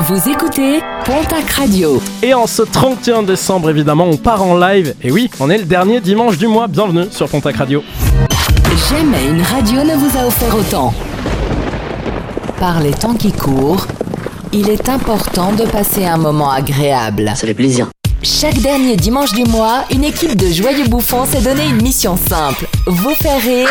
Vous écoutez Pontac Radio. Et en ce 31 décembre, évidemment, on part en live. Et oui, on est le dernier dimanche du mois. Bienvenue sur Pontac Radio. Jamais une radio ne vous a offert autant. Par les temps qui courent, il est important de passer un moment agréable. Ça fait plaisir. Chaque dernier dimanche du mois, une équipe de joyeux bouffons s'est donné une mission simple. Vous faire rire,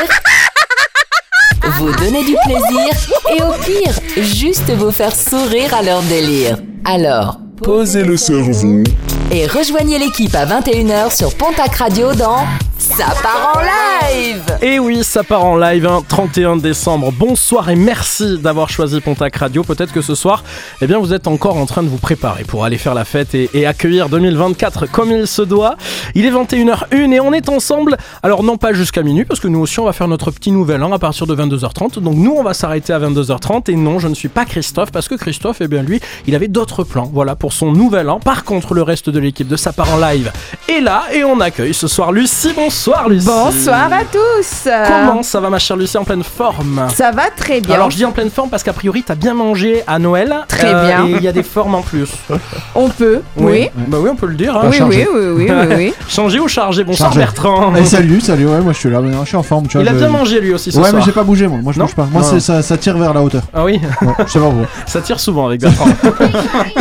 vous donner du plaisir et au pire, juste vous faire sourire à leur délire. Alors, Posez le cerveau. et rejoignez l'équipe à 21h sur Pontac Radio dans Ça part en live Et oui, ça part en live, hein, 31 décembre. Bonsoir et merci d'avoir choisi Pontac Radio. Peut-être que ce soir, eh bien, vous êtes encore en train de vous préparer pour aller faire la fête et, accueillir 2024 comme il se doit. Il est 21h01 et on est ensemble. Alors, non pas jusqu'à minuit, parce que nous aussi, on va faire notre petit nouvel an à partir de 22h30. Donc, nous, on va s'arrêter à 22h30. Et non, je ne suis pas Christophe, parce que Christophe, eh bien, lui, il avait d'autres plans, voilà, pour son nouvel an. Par contre, le reste de l'équipe de Ça en live est là et on accueille ce soir Lucie. Bonsoir, Lucie. Bonsoir à tous. Comment ça va ma chère Lucie en pleine forme? Ça va très bien. Alors je dis en pleine forme parce qu'a priori t'as bien mangé à Noël. Euh, Très bien. Et il y a des formes en plus. On peut. Oui. Bah oui on peut le dire. hein. Oui, oui, oui, oui, oui, oui. Changer ou charger Bonsoir Chargé. Bertrand. Eh, salut, salut, ouais, moi je suis là, je suis en forme, tu vois. Il a bien mangé lui aussi ce Ouais, soir. mais j'ai pas bougé moi, moi je Non bouge pas. Moi ça, ça tire vers la hauteur. Ah oui, Ouais, je sais pas pourquoi. ça tire souvent avec Bertrand.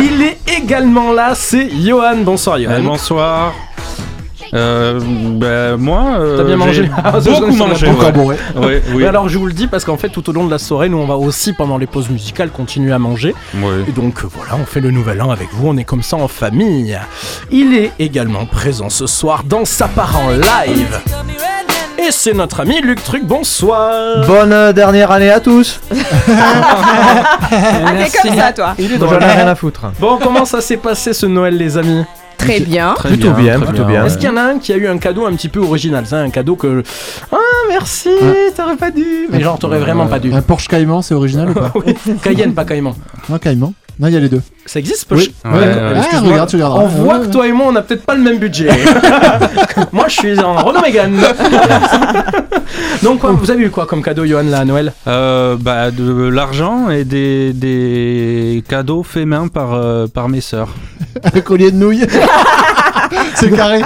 il est également là, c'est Johan. Bonsoir Johan. Eh, bonsoir. Euh, ben, moi, euh, T'as bien mangé j'ai Beaucoup mangé. ouais. bourré. Ouais, oui. Mais alors je vous le dis parce qu'en fait tout au long de la soirée nous on va aussi pendant les pauses musicales continuer à manger Ouais. Et donc euh, voilà, on fait le nouvel an avec vous, on est comme ça en famille. Il est également présent ce soir dans sa part en live. Et c'est notre ami Luc Truc, bonsoir Bonne euh, dernière année à tous Ah, t'es comme ça, toi. Il est J'en drôle. ai rien à foutre. Bon, comment ça s'est passé ce Noël les amis? Très bien. Très Plutôt bien, très plutôt bien. Est-ce qu'il y en a un qui a eu un cadeau un petit peu original ça, Un cadeau que... Ah merci, t'aurais pas dû Mais genre t'aurais vraiment pas dû. Un Porsche Cayman, c'est original ou pas Oui, Cayenne, pas Caïman. Non, Cayman. Non, il y a les deux. Ça existe Oui. Ouais, Ouais. ouais, Ah, regarde, tu regarderas. On voit Ouais, que toi et moi, on a peut-être pas le même budget. moi, je suis en Renault Mégane. Donc, quoi, vous avez eu quoi comme cadeau, Johan, là, à Noël? Euh, bah, de l'argent et des, des cadeaux faits main par, euh, par mes sœurs. Un collier de nouilles. c'est carré.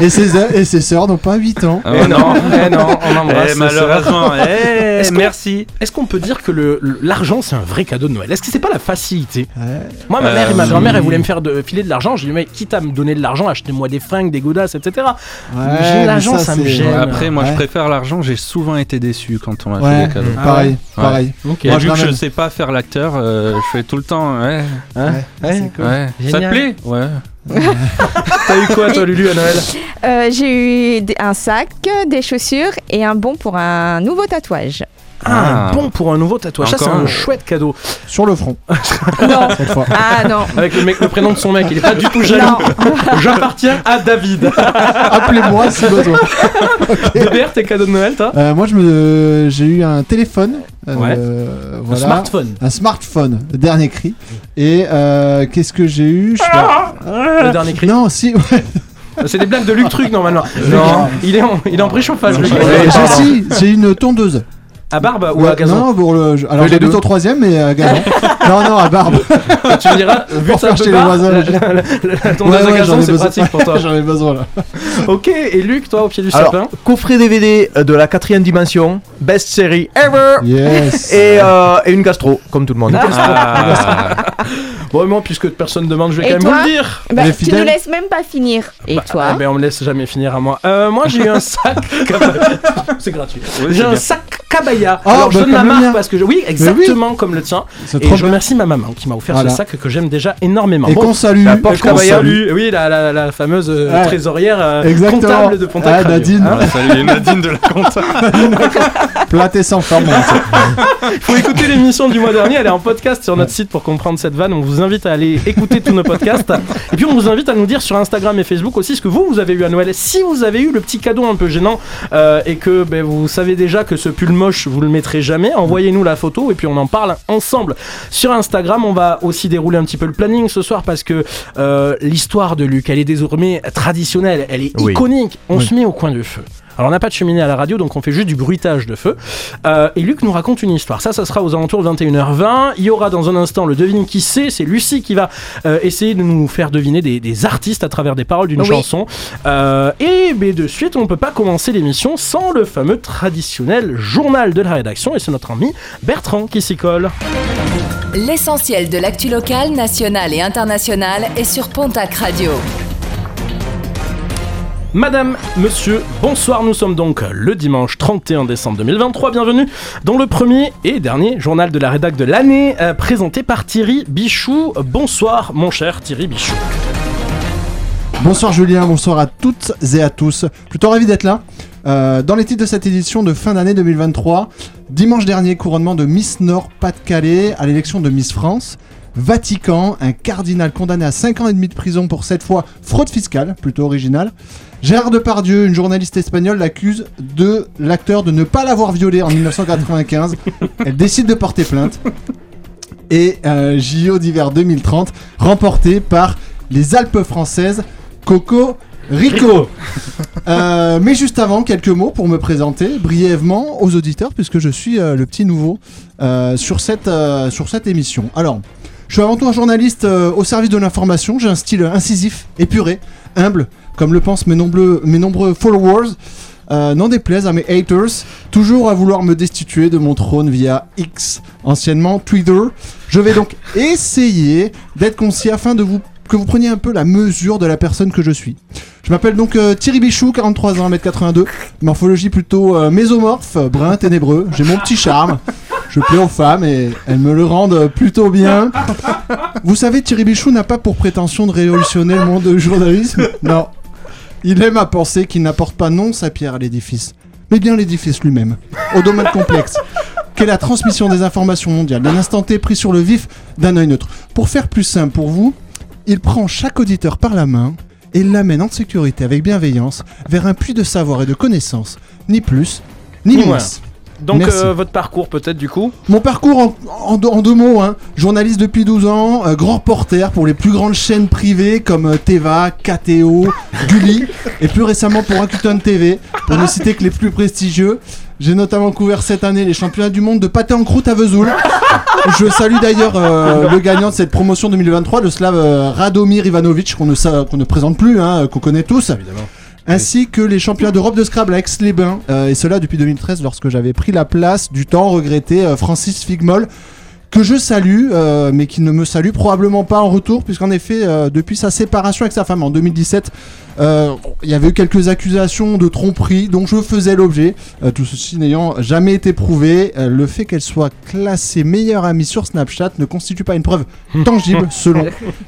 Et ses, et ses sœurs n'ont pas 8 ans. Ah, Eh non, eh non, on embrasse. Eh, malheureusement, eh, merci. Est-ce qu'on peut dire que le- le- l'argent, c'est un vrai cadeau de Noël? Est-ce que c'est pas la facilité? Ouais. Moi, ma Euh, mère et ma grand-mère, elles voulaient me faire de, filer de l'argent. J'ai dit, mais quitte à me donner de l'argent, achetez-moi des fringues, des godasses, etc. Ouais, J'ai mais l'argent, ça me gêne. Après, moi, Ouais. je préfère l'argent. J'ai souvent été déçu quand on m'a fait des cadeaux. Ah pareil, ouais. pareil. Ok. Et Moi, vu je que je sais pas faire l'acteur, euh, je fais tout le temps. Ouais, Hein Ouais, Ouais. c'est cool. ouais. Ça te plaît? Ouais. T'as eu quoi, toi, Lulu, à Noël? Euh, J'ai eu un sac, des chaussures et un bon pour un nouveau tatouage. Ah, Ah. bon pour un nouveau tatouage. Ça, c'est un un. chouette cadeau. Sur le front, Non. cette fois. Ah non. Avec le, mec, le prénom de son mec, il est pas du tout jaloux. J'appartiens à David. Appelez-moi si besoin. Hubert, tes cadeaux de Noël, toi? Euh, moi, je me, j'ai eu un téléphone. euh, Ouais. voilà. Un smartphone. Un smartphone, dernier cri. Et euh, qu'est-ce que j'ai eu? Je sais pas. Le dernier cri. Non, si. ouais. C'est des blagues de Luc Truc, normalement. Non. Il est en, il est en préchauffage. Euh, j'ai si, j'ai une tondeuse. À barbe ou Ouais, à gazon Non, pour le. Alors j'habite deux. troisième, mais à gazon. non, non, à barbe. Tu me diras, vu Pour que jeter les voisins. la- tondeuse Ouais, à gazon, j'en ai c'est besoin. pratique pour toi. J'en ai besoin là. Ok, et Luc, toi, au pied du Alors, sapin coffret DVD de la quatrième dimension, best série ever Yes. et, euh, et une gastro, comme tout le monde. Ah. Bon, moi, puisque personne ne demande, je vais Et quand même vous le dire. Bah, tu nous laisses même pas finir. Et Bah, toi ah ben, on me laisse jamais finir à moi. Euh, moi, j'ai eu un sac. c'est gratuit. Oui, j'ai un bien. sac Kabaya. Oh, Alors, je bah, donne ma marque parce que je... oui, exactement comme le tien. C'est Et je bien. remercie ma maman qui m'a offert Voilà. ce sac que j'aime déjà énormément. Et Bon, qu'on salue. La Porsche qu'on Cabaya. salue. Oui, la, la, la fameuse euh, Ouais. trésorière euh, Exactement. comptable de Pontac Ah. Nadine. Hein salut Nadine de la compta. Platé sans forme. faut écouter l'émission du mois dernier, elle est en podcast sur notre site pour comprendre cette vanne. On vous invite à aller écouter tous nos podcasts. Et puis on vous invite à nous dire sur Instagram et Facebook aussi ce que vous, vous avez eu à Noël. Si vous avez eu le petit cadeau un peu gênant euh, et que ben, vous savez déjà que ce pull moche, vous le mettrez jamais, envoyez-nous la photo et puis on en parle ensemble. Sur Instagram, on va aussi dérouler un petit peu le planning ce soir parce que euh, l'histoire de Luc, elle est désormais traditionnelle, elle est Oui. iconique. On Oui. se met au coin du feu. Alors on n'a pas de cheminée à la radio, donc on fait juste du bruitage de feu. Euh, et Luc nous raconte une histoire. Ça, ça sera aux alentours de 21h20. Il y aura dans un instant le devine qui sait. C'est Lucie qui va euh, essayer de nous faire deviner des, des artistes à travers des paroles d'une Oui. chanson. Euh, et de suite, on ne peut pas commencer l'émission sans le fameux traditionnel journal de la rédaction. Et c'est notre ami Bertrand qui s'y colle. L'essentiel de l'actu locale, nationale et internationale est sur Pontac Radio. Madame, monsieur, bonsoir, nous sommes donc le dimanche 31 décembre 2023, bienvenue dans le premier et dernier journal de la rédac de l'année, euh, présenté par Thierry Bichou. Bonsoir mon cher Thierry Bichou. Bonsoir Julien, bonsoir à toutes et à tous. Plutôt ravi d'être là. Euh, dans les titres de cette édition de fin d'année 2023, dimanche dernier, couronnement de Miss Nord-Pas-de-Calais à l'élection de Miss France. Vatican, un cardinal condamné à 5 ans et demi de prison pour cette fois fraude fiscale, plutôt originale. Gérard Depardieu, une journaliste espagnole, l'accuse de l'acteur de ne pas l'avoir violée en 1995. Elle décide de porter plainte. Et euh, JO d'hiver 2030, remporté par les Alpes françaises, Coco Rico. Euh, mais juste avant, quelques mots pour me présenter brièvement aux auditeurs, puisque je suis euh, le petit nouveau euh, sur, cette, euh, sur cette émission. Alors, je suis avant tout un journaliste euh, au service de l'information, j'ai un style incisif, épuré, humble, comme le pensent mes nombreux, mes nombreux followers. Euh, N'en déplaise à mes haters, toujours à vouloir me destituer de mon trône via X, anciennement Twitter. Je vais donc essayer d'être concis afin de vous que vous preniez un peu la mesure de la personne que je suis. Je m'appelle donc euh, Thierry Bichou, 43 ans, 1m82, morphologie plutôt euh, mésomorphe, brun, ténébreux. J'ai mon petit charme. Je plais aux femmes et elles me le rendent plutôt bien. Vous savez, Thierry Bichou n'a pas pour prétention de révolutionner le monde du journalisme. Non. Il aime à penser qu'il n'apporte pas non sa pierre à l'édifice, mais bien l'édifice lui-même, au domaine complexe, qu'est la transmission des informations mondiales d'un instant T pris sur le vif d'un œil neutre. Pour faire plus simple pour vous, il prend chaque auditeur par la main et l'amène en sécurité avec bienveillance vers un puits de savoir et de connaissances, ni plus, ni moins. Donc euh, votre parcours peut-être du coup? Mon parcours en, en deux- en deux mots, hein. journaliste depuis 12 ans, euh, grand reporter pour les plus grandes chaînes privées comme euh, Teva, KTO, Gulli, et plus récemment pour Rakuten TV, pour ne citer que les plus prestigieux. J'ai notamment couvert cette année les championnats du monde de pâté en croûte à Vesoul. Je salue d'ailleurs euh, le gagnant de cette promotion 2023, le Slav euh, Radomir Ivanovic, qu'on ne, sa- qu'on ne présente plus, hein, qu'on connaît tous Évidemment. ainsi que les championnats d'Europe de Scrabble à Aix-les-Bains, euh, et cela depuis 2013 lorsque j'avais pris la place du temps regretté euh, Francis Figmol, que je salue, euh, mais qui ne me salue probablement pas en retour, puisqu'en effet, euh, depuis sa séparation avec sa femme en 2017, euh, il y avait eu quelques accusations de tromperie dont je faisais l'objet, euh, tout ceci n'ayant jamais été prouvé. Euh, le fait qu'elle soit classée meilleure amie sur Snapchat ne constitue pas une preuve tangible selon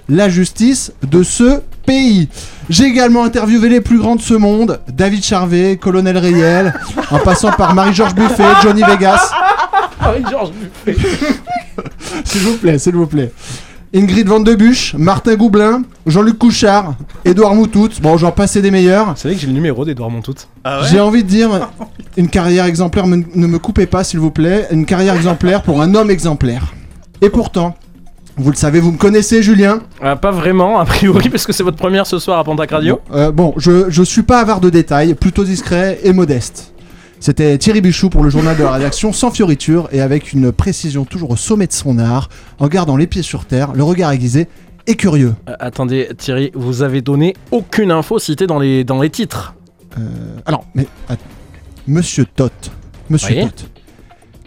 la justice de ce pays. J'ai également interviewé les plus grands de ce monde, David Charvet, Colonel Rayel, en passant par Marie-Georges Buffet, Johnny Vegas, Georges s'il vous plaît, s'il vous plaît. Ingrid Van de Buch, Martin Goublin, Jean-Luc Couchard, Édouard Moutout, bon j'en passais des meilleurs. C'est vrai que j'ai le numéro d'Edouard Montout. J'ai envie de dire, une carrière exemplaire, me- ne me coupez pas s'il vous plaît, une carrière exemplaire pour un homme exemplaire. Et pourtant, vous le savez, vous me connaissez Julien Ah, pas vraiment, a priori, parce que c'est votre première ce soir à Pontac Radio. Euh, bon, je, je suis pas avare de détails, plutôt discret et modeste. C'était Thierry Bichou pour le journal de la rédaction, sans fioriture et avec une précision toujours au sommet de son art, en gardant les pieds sur terre, le regard aiguisé et curieux. Euh, attendez, Thierry, vous avez donné aucune info citée dans les, dans les titres. Euh, alors, mais Monsieur Tot, Monsieur. Tot,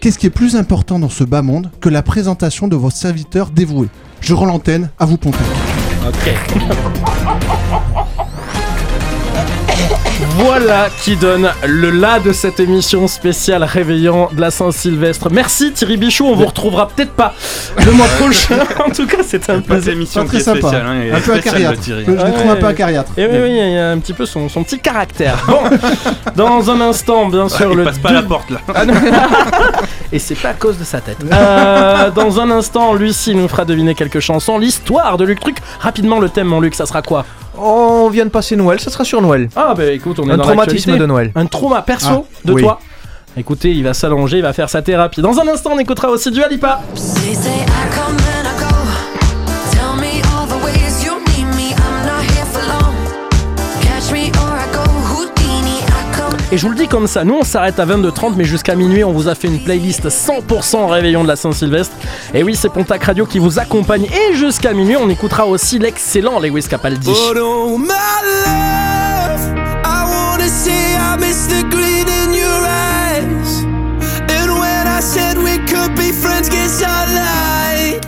qu'est-ce qui est plus important dans ce bas monde que la présentation de vos serviteurs dévoués? Je rends l'antenne à vous, Pontac. Ok. Voilà qui donne le la de cette émission spéciale réveillant de la Saint-Sylvestre. Merci Thierry Bichou, on vous retrouvera peut-être pas le mois prochain. en tout cas, c'était un Pas plaisir. émission Pas très sympa. spéciale. Hein, Un peu acariâtre. Thierry. Je, Ouais. trouve un peu acariâtres. Et oui, oui, il y a un petit peu son, son petit caractère. Bon, dans un instant, bien sûr, Il le passe pas la porte là. Ah. Et c'est pas à cause de sa tête. Euh, dans un instant, Lucie nous fera deviner quelques chansons. L'histoire de Luc Truc. Rapidement, le thème, mon Luc, ça sera quoi? On vient de passer Noël, ça sera sur Noël. Ah, bah écoute, on est Un dans traumatisme de Noël. Un trauma perso Ah, de oui. toi Écoutez, il va s'allonger, il va faire sa thérapie. Dans un instant, on écoutera aussi du Alipa. Et je vous le dis comme ça, nous on s'arrête à 22h30, mais jusqu'à minuit, on vous a fait une playlist 100% réveillon de la Saint-Sylvestre. Et oui, c'est Pontac Radio qui vous accompagne. Et jusqu'à minuit, on écoutera aussi l'excellent Lewis Capaldi. Oh.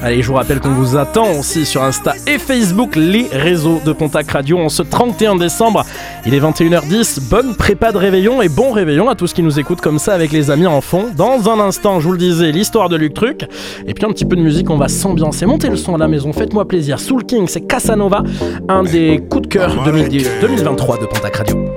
Allez, je vous rappelle qu'on vous attend aussi sur Insta et Facebook, les réseaux de Pontac Radio en ce 31 décembre. Il est 21h10, bonne prépa de réveillon et bon réveillon à tous qui nous écoutent comme ça avec les amis en fond. Dans un instant, je vous le disais, l'histoire de Luc Truc. Et puis un petit peu de musique, on va s'ambiancer. Montez le son à la maison, faites-moi plaisir. Soul King, c'est Casanova, un des coups de cœur 2010 2023 de Pontac Radio.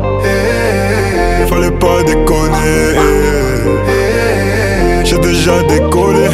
Fallait pas déconner. J'ai déjà décollé.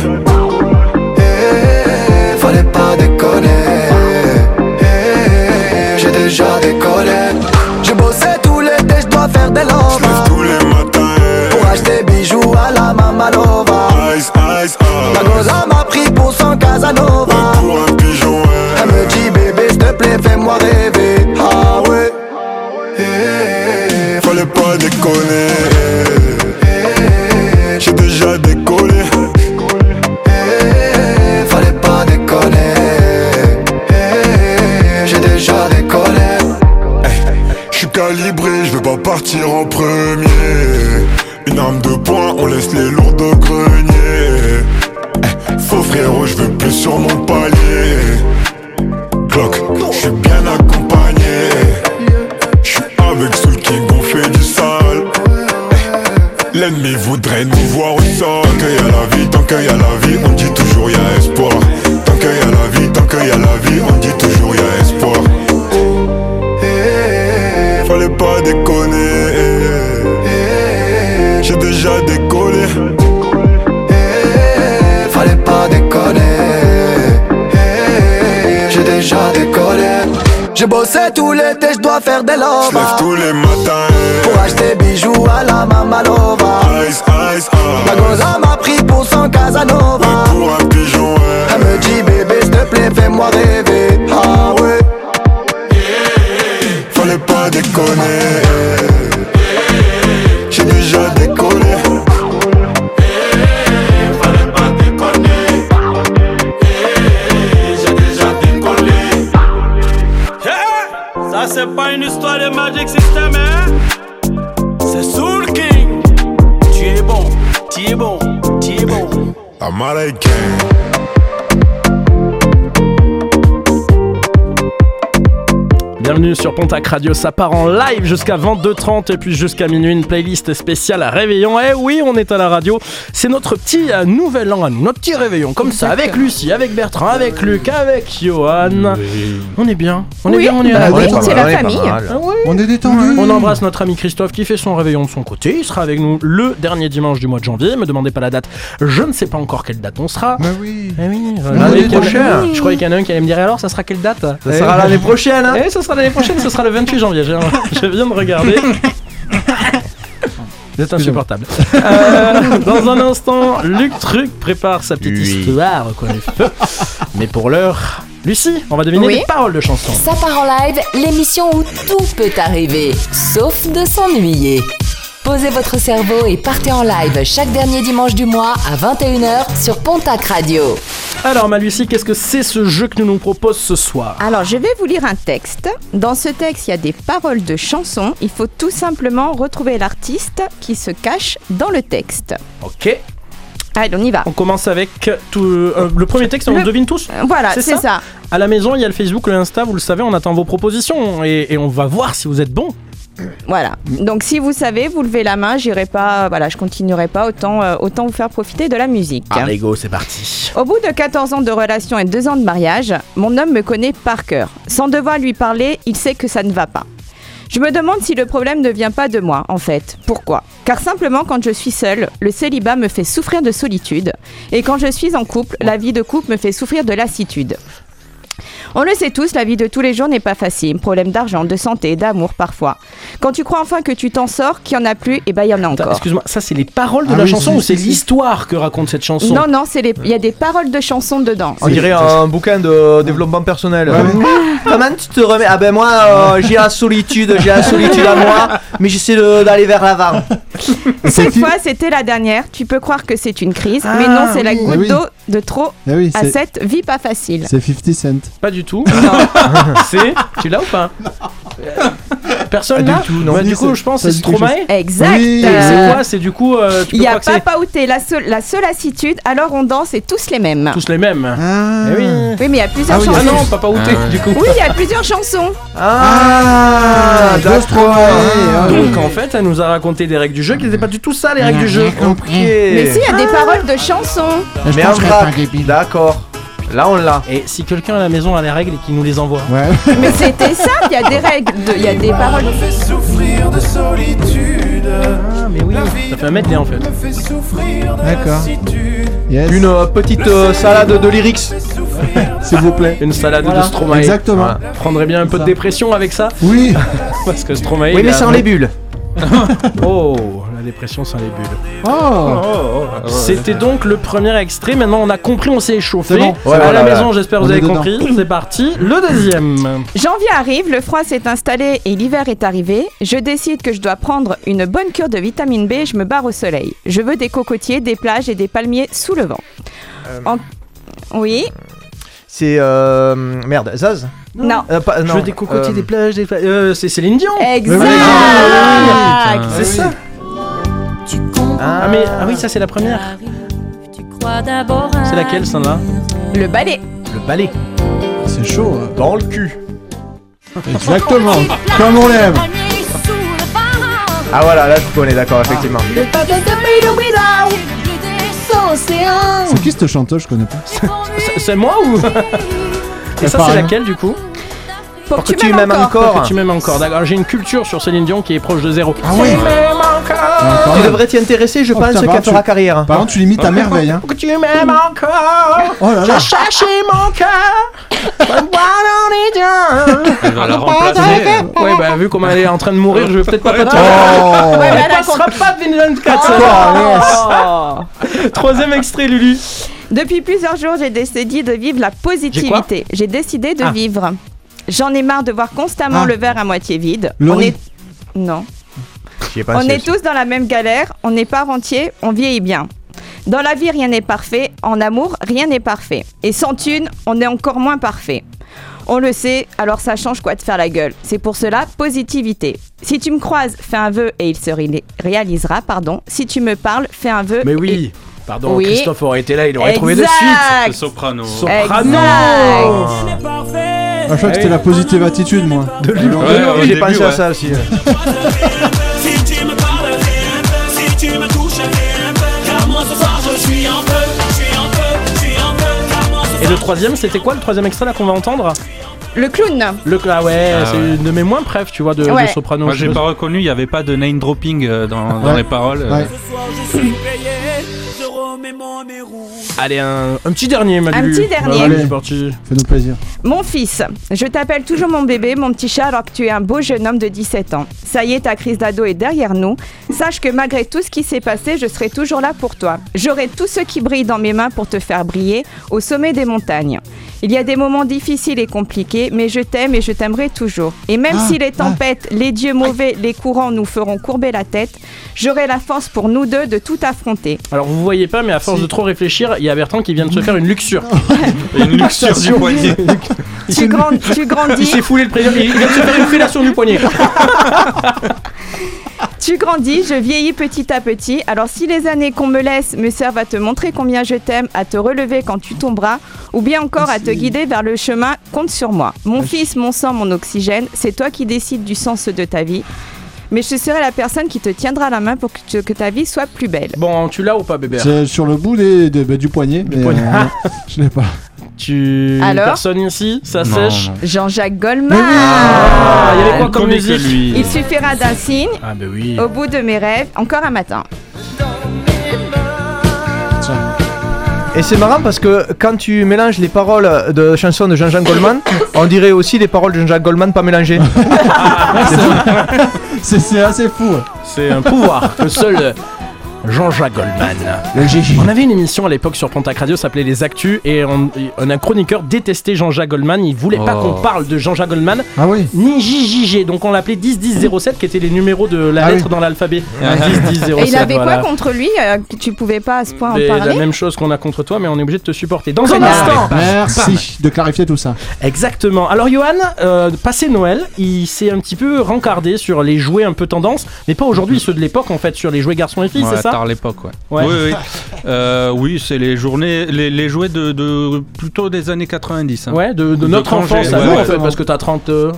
J'ai bossé tout l'été, je dois faire des J'lève lovas. tous les matins. Pour acheter bijoux à la Mamalova. Ice, ice, La ice. goza m'a pris pour son Casanova. Pour un pigeon, Elle me dit bébé, s'il te plaît, fais-moi rêver. Sur Pontac Radio, ça part en live jusqu'à 22h30 et puis jusqu'à minuit une playlist spéciale à Réveillon. Eh oui, on est à la radio, c'est notre petit euh, nouvel an à nous, notre petit réveillon, comme ça, avec Lucie, avec Bertrand, avec Luc, avec Johan. On est bien, on est Oui, bien, on est à bah la oui, radio. c'est la famille. On est détendu. On embrasse notre ami Christophe qui fait son réveillon de son côté. Il sera avec nous le dernier dimanche du mois de janvier. Me demandez pas la date. Je ne sais pas encore quelle date on sera. Bah oui. Eh oui, L'année a- prochaine. Je croyais qu'il y en a un qui allait me dire alors, ça sera quelle date Ça sera l'année prochaine, hein Eh, ce sera l'année prochaine, ce sera le 28 janvier. Je, je viens de regarder. Vous êtes insupportable. Euh, dans un instant, Luc Truc prépare sa petite Oui. histoire feu. Mais pour l'heure, Lucie, on va deviner Oui. les paroles de chansons. Ça part en live, l'émission où tout peut arriver, sauf de s'ennuyer. Posez votre cerveau et partez en live chaque dernier dimanche du mois à 21h sur Pontac Radio. Alors, ma Lucie, qu'est-ce que c'est ce jeu que nous nous propose ce soir Alors, je vais vous lire un texte. Dans ce texte, il y a des paroles de chansons. Il faut tout simplement retrouver l'artiste qui se cache dans le texte. Ok, Allez, on y va. on commence avec tout, euh, le premier texte, on Le- devine tous. Euh, Voilà, C'est c'est ça ça. À la maison, il y a le Facebook, le Insta, vous le savez, on attend vos propositions et, et on va voir si vous êtes bon. Voilà. Donc si vous savez, vous levez la main, j'irai pas, voilà, je continuerai pas, autant, euh, autant vous faire profiter de la musique. Allez, go, c'est parti. Au bout de 14 ans de relation et 2 ans de mariage, mon homme me connaît par cœur. Sans devoir lui parler, il sait que ça ne va pas. Je me demande si le problème ne vient pas de moi, en fait. Pourquoi? Car simplement, quand je suis seule, le célibat me fait souffrir de solitude. Et quand je suis en couple, la vie de couple me fait souffrir de lassitude. On le sait tous, la vie de tous les jours n'est pas facile. Problème d'argent, de santé, d'amour parfois. Quand tu crois enfin que tu t'en sors, qu'il n'y en a plus, et ben il y en a Attends, encore. Excuse-moi, ça c'est les paroles de Ah la oui, chanson ou c'est l'histoire que raconte cette chanson Non, non, c'est les- il y a des paroles de chansons dedans. On dirait un bouquin de développement personnel. Comment tu te remets? Ah ben moi, euh, j'ai la solitude, j'ai la solitude à moi, mais j'essaie d'aller vers l'avant. Cette fois, c'était la dernière. Tu peux croire que c'est une crise, mais non, c'est la goutte Ah oui. d'eau de trop Eh oui, à cette vie pas facile. c'est 50 Cent. Pas du tout. c'est. Tu l'as ou pas Personne Pas là du tout, non. Bah, Du coup, je pense que c'est Stromae. Exact. Oui. Et C'est quoi C'est du coup. euh, tu Il n'y a c'est pauté, la, seule- la alors on danse et tous les mêmes. tous les mêmes. Ah, Eh oui. Oui, mais il y a plusieurs Ah oui, Ah chansons. non, pas pas outé, du coup. Oui, il y a plusieurs chansons. Ah, de d'accord. Stromae, ah, oui. Donc en fait, elle nous a raconté des règles du jeu qui n'étaient pas du tout ça, les règles du jeu. Ok. Mais si, il y a des paroles de chansons. Je Mais en pense que vrac. c'est un débile. D'accord. Là, on l'a. Et si quelqu'un à la maison a les règles et qu'il nous les envoie Ouais. Mais c'était ça, il y a des règles, il y a des paroles. me fait souffrir de solitude. Ah, mais oui, ça fait un medley en fait. Me fait souffrir de D'accord. Yes. Une euh, petite euh, salade de lyrics. S'il vous plaît. Une salade Voilà. de Stromae. Exactement. Voilà. Prendrait bien un peu de dépression avec ça Oui. Parce que Stromae. Oui, mais sans les bulles. Oh, dépression sans les bulles. Oh. C'était donc le premier extrait. Maintenant, on a compris, on s'est échauffé. C'est bon. Ouais, à voilà, la voilà. maison, j'espère que On vous avez dedans. compris. C'est parti. Le deuxième. Janvier arrive, le froid s'est installé et l'hiver est arrivé. Je décide que je dois prendre une bonne cure de vitamine B et je me barre au soleil. Je veux des cocotiers, des plages et des palmiers sous le vent. En- Oui C'est. Euh, merde, Zaz Non. Euh, pas- Je veux des cocotiers, euh, des plages, des. Euh, c'est Céline Dion. Exact Ah, Ah C'est ça. Ah, mais ah oui, ça c'est la première. C'est laquelle, celle-là Le ballet. Le ballet. C'est chaud. hein. Dans le cul. Exactement. Comme on l'aime. Ah voilà, là je connais, d'accord, effectivement. C'est qui cette chanteuse Je connais pas. C'est- moi ou? Et ça, Pas c'est laquelle du coup? Pour que tu m'aimes encore. Que tu m'aimes encore. D'accord, j'ai une culture sur Céline Dion qui est proche de zéro. Ah oui. Tu devrais t'y intéresser, je Oh, pense qu'elle fera tu- carrière. Par contre, tu limites à merveille. Hein. Que tu m'aimes encore. Oh là là. J'ai cherché mon cœur. But why don't it do? Elle va la remplacer. Ouais, bah vu comment elle est en train de mourir, je vais peut-être pas passer. Oh. Ouais, Elle passera pas de 24 Oh. Troisième extrait, Lulu. Depuis plusieurs jours, j'ai décidé de vivre la positivité. J'ai décidé de Ah. vivre. J'en ai marre de voir constamment Ah. le verre à moitié vide. Laurie. On est... Non. On est tous dans la même galère, on n'est pas rentier, on vieillit bien. Dans la vie, rien n'est parfait, en amour, rien n'est parfait. Et sans thune, on est encore moins parfait. On le sait, alors ça change quoi de faire la gueule. C'est pour cela, positivité. Si tu me croises, fais un vœu et il se ré- réalisera, pardon. Si tu me parles, fais un vœu. Mais oui. Pardon, Oui. Christophe aurait été là, il aurait Exact. trouvé de suite. C'est soprano. Soprano. Exact. Ah, je crois que c'était la positive attitude, moi. De Ouais, au J'ai pensé à ouais. ça aussi. Et le troisième, c'était quoi le troisième extrait là qu'on va entendre? Le clown. Le ah ouais, Ah c'est ouais. une de mes moins préf, tu vois, de, soprano. Moi Je j'ai pas reconnu, il n'y avait pas de name dropping euh, dans, dans Ouais. les paroles. Allez, un, un petit dernier, Manu. Un petit dernier. allez, c'est parti. Fais-nous plaisir. Mon fils, je t'appelle toujours mon bébé, mon petit chat, alors que tu es un beau jeune homme de 17 ans. Ça y est, ta crise d'ado est derrière nous. Sache que malgré tout ce qui s'est passé, je serai toujours là pour toi. J'aurai tout ce qui brille dans mes mains pour te faire briller au sommet des montagnes. Il y a des moments difficiles et compliqués, mais je t'aime et je t'aimerai toujours. Et même Ah, si les ah. tempêtes, les dieux mauvais, les courants nous feront courber la tête, j'aurai la force pour nous deux de tout affronter. Alors vous voyez pas, mais à force de trop réfléchir, il y a Bertrand qui vient de se faire une luxure. Une luxure du poignet. Tu, grand- tu Il grandis. s'est foulé le président, il vient de se faire une fellation du poignet. Tu grandis, je vieillis petit à petit. Alors si les années qu'on me laisse me servent à te montrer combien je t'aime, à te relever quand tu tomberas, ou bien encore à te guider vers le chemin, compte sur moi. Mon fils, mon sang, mon oxygène, c'est toi qui décides du sens de ta vie. Mais je serai la personne qui te tiendra la main pour que, tu- que ta vie soit plus belle. Bon, tu l'as ou pas, bébé C'est sur le bout des, des- bah, du poignet. mais, poignet. euh, je l'ai pas. Tu. Alors Personne ici Ça Non, sèche non. Jean-Jacques Goldman Ah, il y avait quoi On comme connaît que musique lui. Il suffira d'un signe, Ah, bah oui. au bout de mes rêves, encore un matin. Et c'est marrant parce que quand tu mélanges les paroles de chansons de Jean-Jacques Goldman, on dirait aussi les paroles de Jean-Jacques Goldman pas mélangées. C'est c'est assez fou. C'est un pouvoir que seul euh, Jean-Jacques Goldman. Le GG. On avait une émission à l'époque sur Pontac Radio, ça s'appelait Les Actus, et on, on- un chroniqueur détestait Jean-Jacques Goldman. Il voulait pas Oh. qu'on parle de Jean-Jacques Goldman, Ah oui. ni JJG. Donc on l'appelait 101007, qui étaient les numéros de la Ah lettre oui. dans l'alphabet. 101007. Et il avait voilà. quoi contre lui euh, que tu pouvais pas à ce point en Mais la parler même chose qu'on a contre toi, mais on est obligé de te supporter. Dans un instant Merci de clarifier tout ça. Exactement. Alors Johan, euh, passé Noël, il s'est un petit peu rencardé sur les jouets un peu tendance, mais pas aujourd'hui, ceux de l'époque en fait, sur les jouets garçons et filles, Ouais, c'est ça? L'époque, ouais. Ouais. Oui, oui. Euh, oui, c'est les journées, les, les jouets de, de- plutôt des années 90. hein. Ouais, de, notre enfance à nous en fait, parce que t'as 30... euh,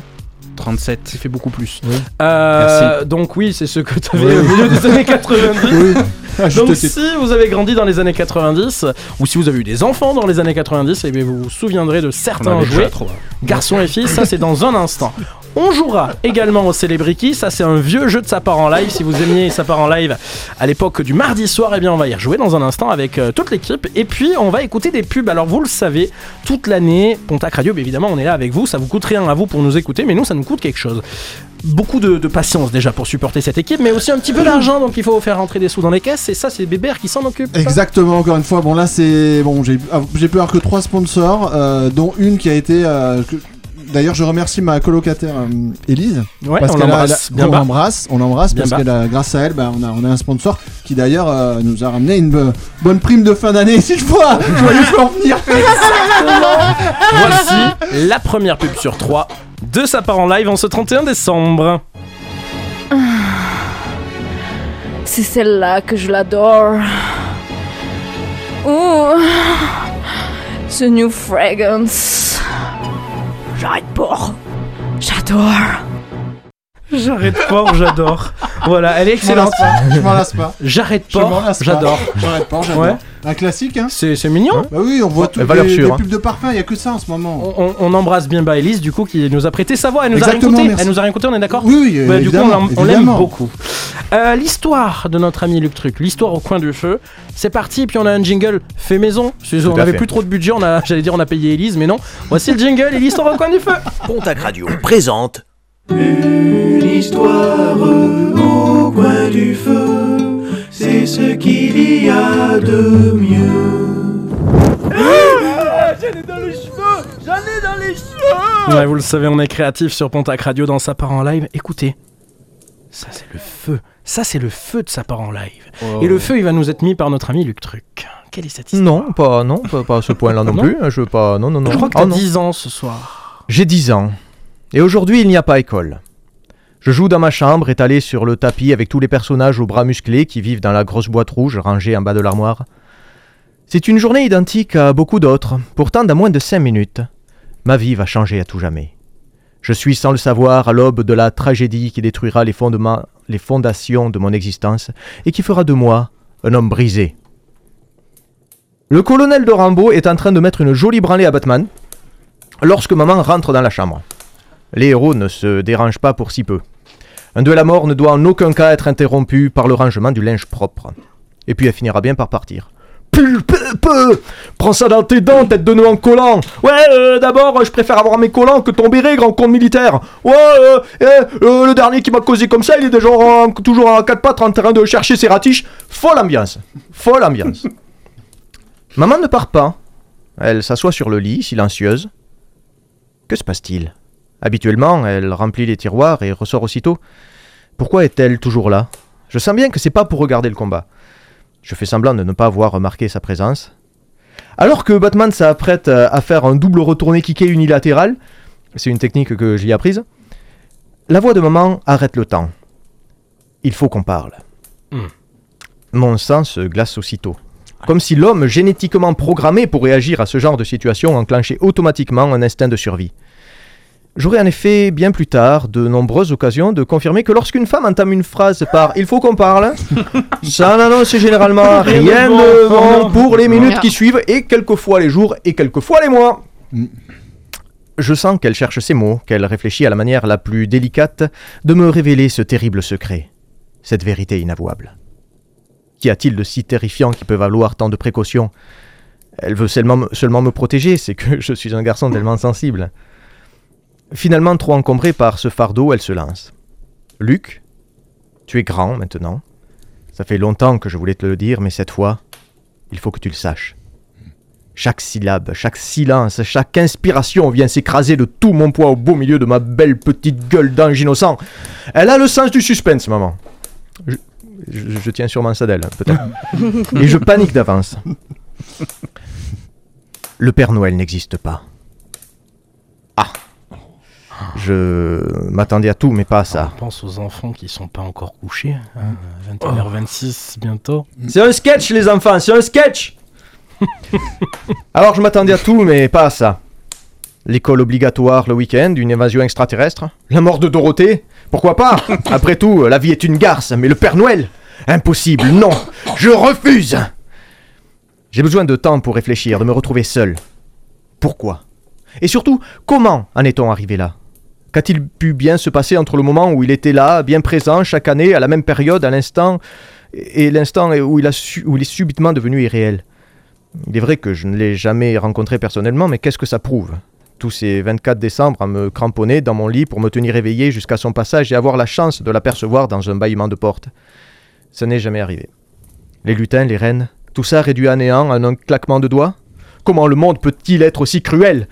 37. Ça fait beaucoup plus. Oui. Euh, donc oui, c'est ce que tu avais Oui. au milieu des années 90. Oui. Ah, Donc si vous avez grandi dans les années 90, ou si vous avez eu des enfants dans les années 90, eh bien, vous vous souviendrez de certains jouets, garçons et filles, ça c'est dans un instant. On jouera également au Célébriki, ça c'est un vieux jeu de sa part en live. Si vous aimiez sa part en live à l'époque du mardi soir, eh bien on va y rejouer dans un instant avec euh, toute l'équipe. Et puis on va écouter des pubs. Alors vous le savez, toute l'année, Pontac Radio, bah, évidemment on est là avec vous, ça vous coûte rien à vous pour nous écouter, mais nous ça nous coûte quelque chose. Beaucoup de, patience déjà pour supporter cette équipe, mais aussi un petit peu d'argent, donc il faut faire rentrer des sous dans les caisses, et ça c'est Bébert qui s'en occupe. Exactement, encore une fois. Bon, là, c'est. Bon, j'ai ah, pu avoir que trois sponsors, euh, dont une qui a été. euh, D'ailleurs, je remercie ma colocataire euh, Élise. Ouais, parce on l'embrasse on l'embrasse, on l'embrasse Bien parce que grâce à elle, bah, on, a, on a un sponsor qui d'ailleurs euh, nous a ramené une bo- bonne prime de fin d'année. Si je vois, je vois en venir. Voici la première pub sur 3 de sa part en live en ce 31 décembre. C'est celle-là que je l'adore. Oh, ce new fragrance. J'arrête pas. J'adore. J'arrête pas, j'adore. Voilà, elle est excellente. Je m'en lasse pas. J'arrête pas, j'adore. J'arrête pas, j'adore. Ouais. Un classique, hein. C'est c'est mignon. Bah oui, on voit toutes les, sûre, les hein. pubs de parfum, il y a que ça en ce moment. On, on- on embrasse bien bas Elise, du coup, qui nous a prêté sa voix. Elle nous Exactement, a rien coûté. merci. Elle nous a rien coûté, on est d'accord Oui, oui, Bah, du coup, on l'aime- on beaucoup. Euh, l'histoire de notre ami Luc Truc, l'histoire au coin du feu. C'est parti, puis on a un jingle fait maison. Parce qu'on à avait fait. plus trop de budget, on a, j'allais dire on a payé Elise, mais non. Voici le jingle et l'histoire au coin du feu. Pontac Radio présente Une histoire au coin du feu, c'est ce qu'il y a de mieux. J'en ai dans les cheveux J'en ai dans les cheveux Ouais, vous le savez, on est créatif sur Pontac Radio dans sa part en live. Écoutez, ça c'est le feu. Ça c'est le feu de sa part en live. Oh. Et le feu, il va nous être mis par notre ami Luc Truc. Quelle est cette histoire? Non, pas, non, pas, pas à ce point-là non, Non? plus. Je veux pas. Non, non, non. Je crois que Ah, t'as non. 10 ans ce soir. J'ai 10 ans. Et aujourd'hui, il n'y a pas école. Je joue dans ma chambre, étalé sur le tapis avec tous les personnages aux bras musclés qui vivent dans la grosse boîte rouge rangée en bas de l'armoire. C'est une journée identique à beaucoup d'autres. Pourtant, dans moins de 5 minutes, ma vie va changer à tout jamais. Je suis sans le savoir à l'aube de la tragédie qui détruira les, fondements, les fondations de mon existence et qui fera de moi un homme brisé. Le colonel de Rambo est en train de mettre une jolie branlée à Batman lorsque maman rentre dans la chambre. Les héros ne se dérangent pas pour si peu. Un duel à mort ne doit en aucun cas être interrompu par le rangement du linge propre. Et puis elle finira bien par partir. Peu Prends ça dans tes dents, tête de nœud en collant Ouais, euh, d'abord, je préfère avoir mes collants que ton béret, grand con militaire Ouais, euh, eh, euh, le dernier qui m'a causé comme ça, il est déjà toujours en quatre pattes en train de chercher ses ratiches. Folle ambiance Folle ambiance Maman ne part pas. Elle s'assoit sur le lit, silencieuse. Que se passe-t-il? Habituellement, elle remplit les tiroirs et ressort aussitôt. Pourquoi est-elle toujours là? Je sens bien que c'est pas pour regarder le combat. Je fais semblant de ne pas avoir remarqué sa présence. Alors que Batman s'apprête à faire un double retourné kické unilatéral, c'est une technique que j'y ai apprise, la voix de maman arrête le temps. Il faut qu'on parle. Hmm. Mon sang se glace aussitôt. Comme si l'homme génétiquement programmé pour réagir à ce genre de situation enclenchait automatiquement un instinct de survie. J'aurai en effet bien plus tard de nombreuses occasions de confirmer que lorsqu'une femme entame une phrase par il faut qu'on parle, ça n'annonce généralement rien de bon pour les minutes qui suivent et quelquefois les jours et quelquefois les mois. Je sens qu'elle cherche ses mots, qu'elle réfléchit à la manière la plus délicate de me révéler ce terrible secret, cette vérité inavouable. Qu'y a-t-il de si terrifiant qui peut valoir tant de précautions? Elle veut seulement, me- seulement me protéger, c'est que je suis un garçon tellement sensible. Finalement, trop encombrée par ce fardeau, elle se lance. Luc, tu es grand maintenant. Ça fait longtemps que je voulais te le dire, mais cette fois, il faut que tu le saches. Chaque syllabe, chaque silence, chaque inspiration vient s'écraser de tout mon poids au beau milieu de ma belle petite gueule d'ange innocent. Elle a le sens du suspense, maman. Je, je- je tiens sûrement ça d'elle, peut-être. Et je panique d'avance. Le Père Noël n'existe pas. Ah. Je m'attendais à tout, mais pas à ça. On pense aux enfants qui sont pas encore couchés. hein, 21h26 bientôt. C'est un sketch, les enfants, c'est un sketch Alors je m'attendais à tout, mais pas à ça. L'école obligatoire le week-end, une évasion extraterrestre, la mort de Dorothée, pourquoi pas Après tout, la vie est une garce, mais le Père Noël? Impossible, non Je refuse J'ai besoin de temps pour réfléchir, de me retrouver seul. Pourquoi? Et surtout, comment en est-on arrivé là? Qu'a-t-il pu bien se passer entre le moment où il était là, bien présent, chaque année, à la même période, à l'instant, et l'instant où, il est subitement devenu irréel? Il est vrai que je ne l'ai jamais rencontré personnellement, mais qu'est-ce que ça prouve? Tous ces 24 décembre à me cramponner dans mon lit pour me tenir éveillé jusqu'à son passage et avoir la chance de l'apercevoir dans un bâillement de porte. Ça n'est jamais arrivé. Les lutins, les reines, tout ça réduit à néant en un claquement de doigts? Comment le monde peut-il être aussi cruel?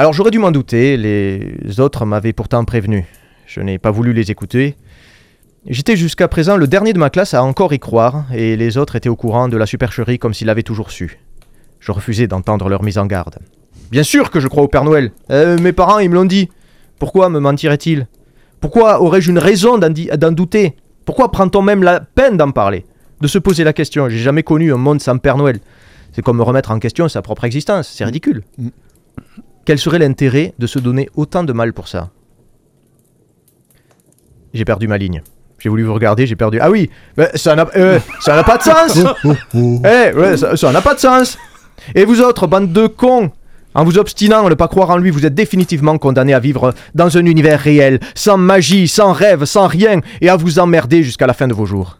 Alors j'aurais dû m'en douter, les autres m'avaient pourtant prévenu. Je n'ai pas voulu les écouter. J'étais jusqu'à présent le dernier de ma classe à encore y croire, et les autres étaient au courant de la supercherie comme s'ils l'avaient toujours su. Je refusais d'entendre leur mise en garde. Bien sûr que je crois au Père Noël. Euh, mes parents, ils me l'ont dit. Pourquoi me mentiraient-ils? Pourquoi aurais-je une raison d'en douter? Pourquoi prend-on même la peine d'en parler? De se poser la question. J'ai jamais connu un monde sans Père Noël. C'est comme me remettre en question sa propre existence. C'est ridicule. Quel serait l'intérêt de se donner autant de mal pour ça? J'ai perdu ma ligne. J'ai voulu vous regarder, j'ai perdu. Ah oui, mais ça n'a euh, ça n'a pas de sens. Eh, ouais, ça ça n'a pas de sens. Et vous autres, bande de cons, en vous obstinant à ne pas croire en lui, vous êtes définitivement condamnés à vivre dans un univers réel, sans magie, sans rêve, sans rien, et à vous emmerder jusqu'à la fin de vos jours.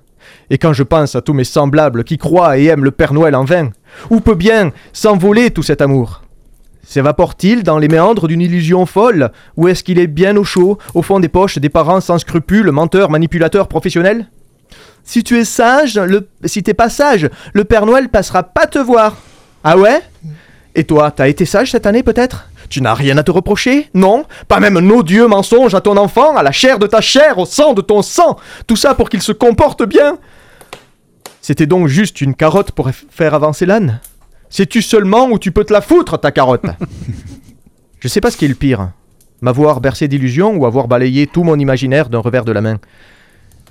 Et quand je pense à tous mes semblables qui croient et aiment le Père Noël en vain, où peut bien s'envoler tout cet amour? S'évapore-t-il dans les méandres d'une illusion folle Ou est-ce qu'il est bien au chaud, au fond des poches des parents sans scrupules, menteurs, manipulateurs professionnels? Si tu es sage, le... si t'es pas sage, le Père Noël passera pas te voir. Ah ouais? Et toi, t'as été sage cette année peut-être? Tu n'as rien à te reprocher? Non? Pas même un odieux mensonge à ton enfant, à la chair de ta chair, au sang de ton sang Tout ça pour qu'il se comporte bien? C'était donc juste une carotte pour faire avancer l'âne? Sais-tu seulement où tu peux te la foutre, ta carotte? Je sais pas ce qui est le pire. M'avoir bercé d'illusions ou avoir balayé tout mon imaginaire d'un revers de la main.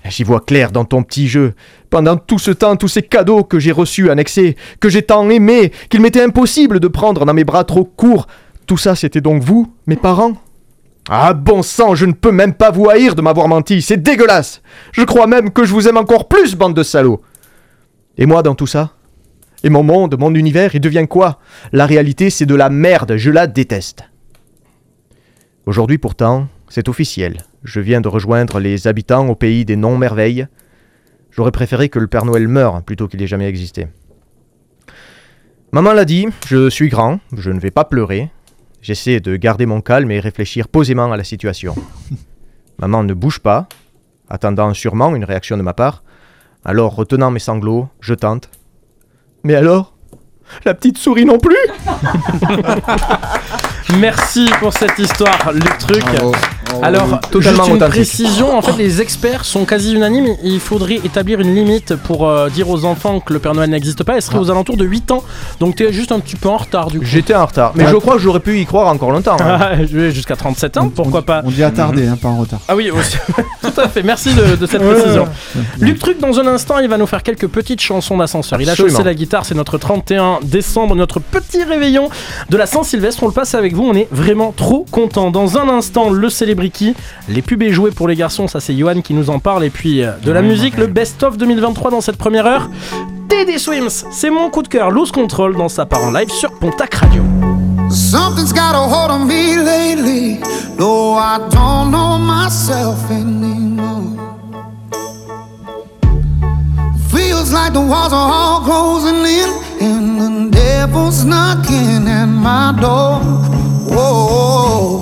J'y vois clair dans ton petit jeu. Pendant tout ce temps, tous ces cadeaux que j'ai reçus annexés, que j'ai tant aimés, qu'il m'était impossible de prendre dans mes bras trop courts, tout ça c'était donc vous, mes parents? Ah bon sang, je ne peux même pas vous haïr de m'avoir menti, c'est dégueulasse Je crois même que je vous aime encore plus, bande de salauds Et moi dans tout ça? Et mon monde, mon univers, il devient quoi? La réalité c'est de la merde, je la déteste. Aujourd'hui pourtant, c'est officiel. Je viens de rejoindre les habitants au pays des non-merveilles. J'aurais préféré que le Père Noël meure plutôt qu'il ait jamais existé. Maman l'a dit, je suis grand, je ne vais pas pleurer. J'essaie de garder mon calme et réfléchir posément à la situation. Maman ne bouge pas, attendant sûrement une réaction de ma part. Alors, retenant mes sanglots, je tente. Mais alors? La petite souris non plus? Merci pour cette histoire, le truc. Alors, totalement juste une authentique. précision, en fait, les experts sont quasi unanimes. Il faudrait établir une limite pour euh, dire aux enfants que le Père Noël n'existe pas. Elle serait aux alentours de 8 ans. Donc, t'es juste un petit peu en retard du coup. J'étais en retard, mais Ouais. je crois que j'aurais pu y croire encore longtemps. hein. Je vais Jusqu'à 37 ans, pourquoi pas On dit attardé, hein, pas en retard. Ah oui, aussi. tout à fait. Merci de, de cette précision. Luc Truc, dans un instant, il va nous faire quelques petites chansons d'ascenseur. Il a Absolument. chaussé la guitare, c'est notre 31 décembre, notre petit réveillon de la Saint-Sylvestre. On le passe avec vous, on est vraiment trop content. Dans un instant, le Célébriki, les pubs et jouets pour les garçons, ça c'est Johan qui nous en parle. Et puis euh, de la musique, le best-of 2023 dans cette première heure. TD Swims, c'est mon coup de cœur. Loose Control dans sa part en live sur Pontac Radio. Something's got a hold on me lately. No, I don't know myself anymore. Feels like the walls are all closing in, and the devil's knocking at my door. Whoa,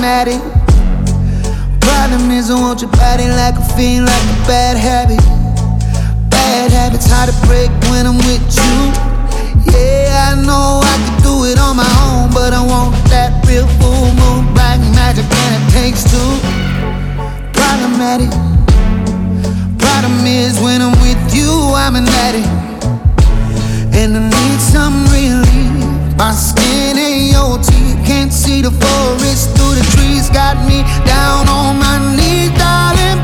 Problematic. Problem is, I want your body like a fiend, like a bad habit. Bad habits hard to break when I'm with you. Yeah, I know I could do it on my own, but I want that real full moon, black magic, and it takes two. Problematic. Problem is, when I'm with you, I'm an addict, and I need some relief. My skin ain't your teeth, can't see the forest through the trees. Got me down on my knees, darling,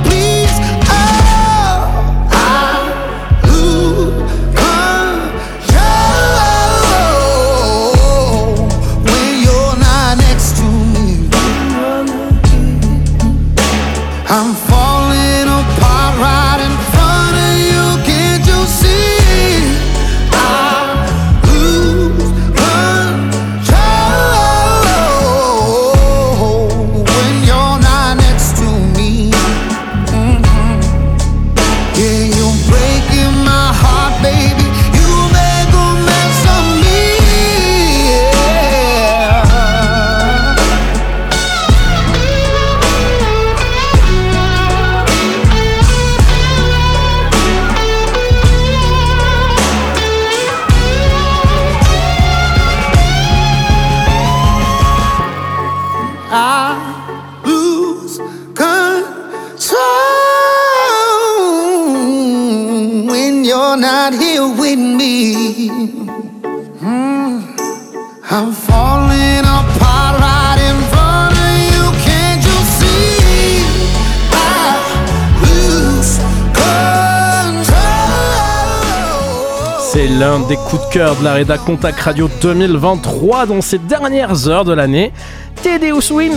des coups de cœur de la Reda Contact Radio 2023 dans ces dernières heures de l'année. Of me.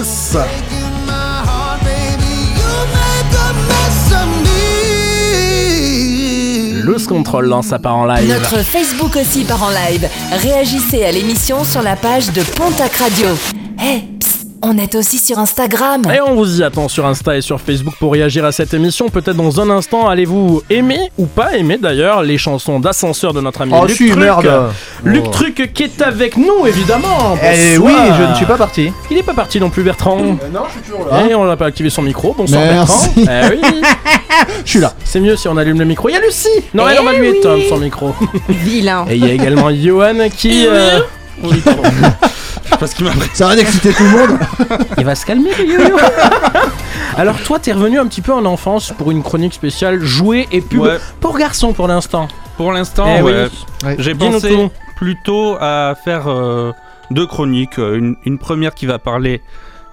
Loose Control lance sa part en live. Notre Facebook aussi part en live. Réagissez à l'émission sur la page de Pontac Radio. Psst, on est aussi sur Instagram. Et on vous y attend sur Insta et sur Facebook pour réagir à cette émission. Peut-être dans un instant, allez-vous aimer ou pas aimer d'ailleurs les chansons d'ascenseur de notre ami Oh, Luc si, Truc. merde. Luc Oh. Truc qui est avec nous évidemment. Eh oui, je ne suis pas parti. Il est pas parti non plus Bertrand. non, je suis toujours là. Et on n'a pas activé son micro. Bonsoir Merci. Bertrand. Eh oui. Je suis là. C'est mieux si on allume le micro. Il y a Lucie. Non, Eh elle on va lui oui. éteindre son micro. Vilain. Et il y a également Johan qui. euh, oui, pardon. Parce qu'il m'a Ça va d'exciter tout le monde. Il va se calmer, le yo-yo. Alors, toi, t'es revenu un petit peu en enfance pour une chronique spéciale jouets et pub Ouais. pour garçons pour l'instant. Pour l'instant, Eh oui. ouais. Ouais. J'ai Dis-nous pensé tout. plutôt à faire euh, deux chroniques. Euh, Une, une première qui va parler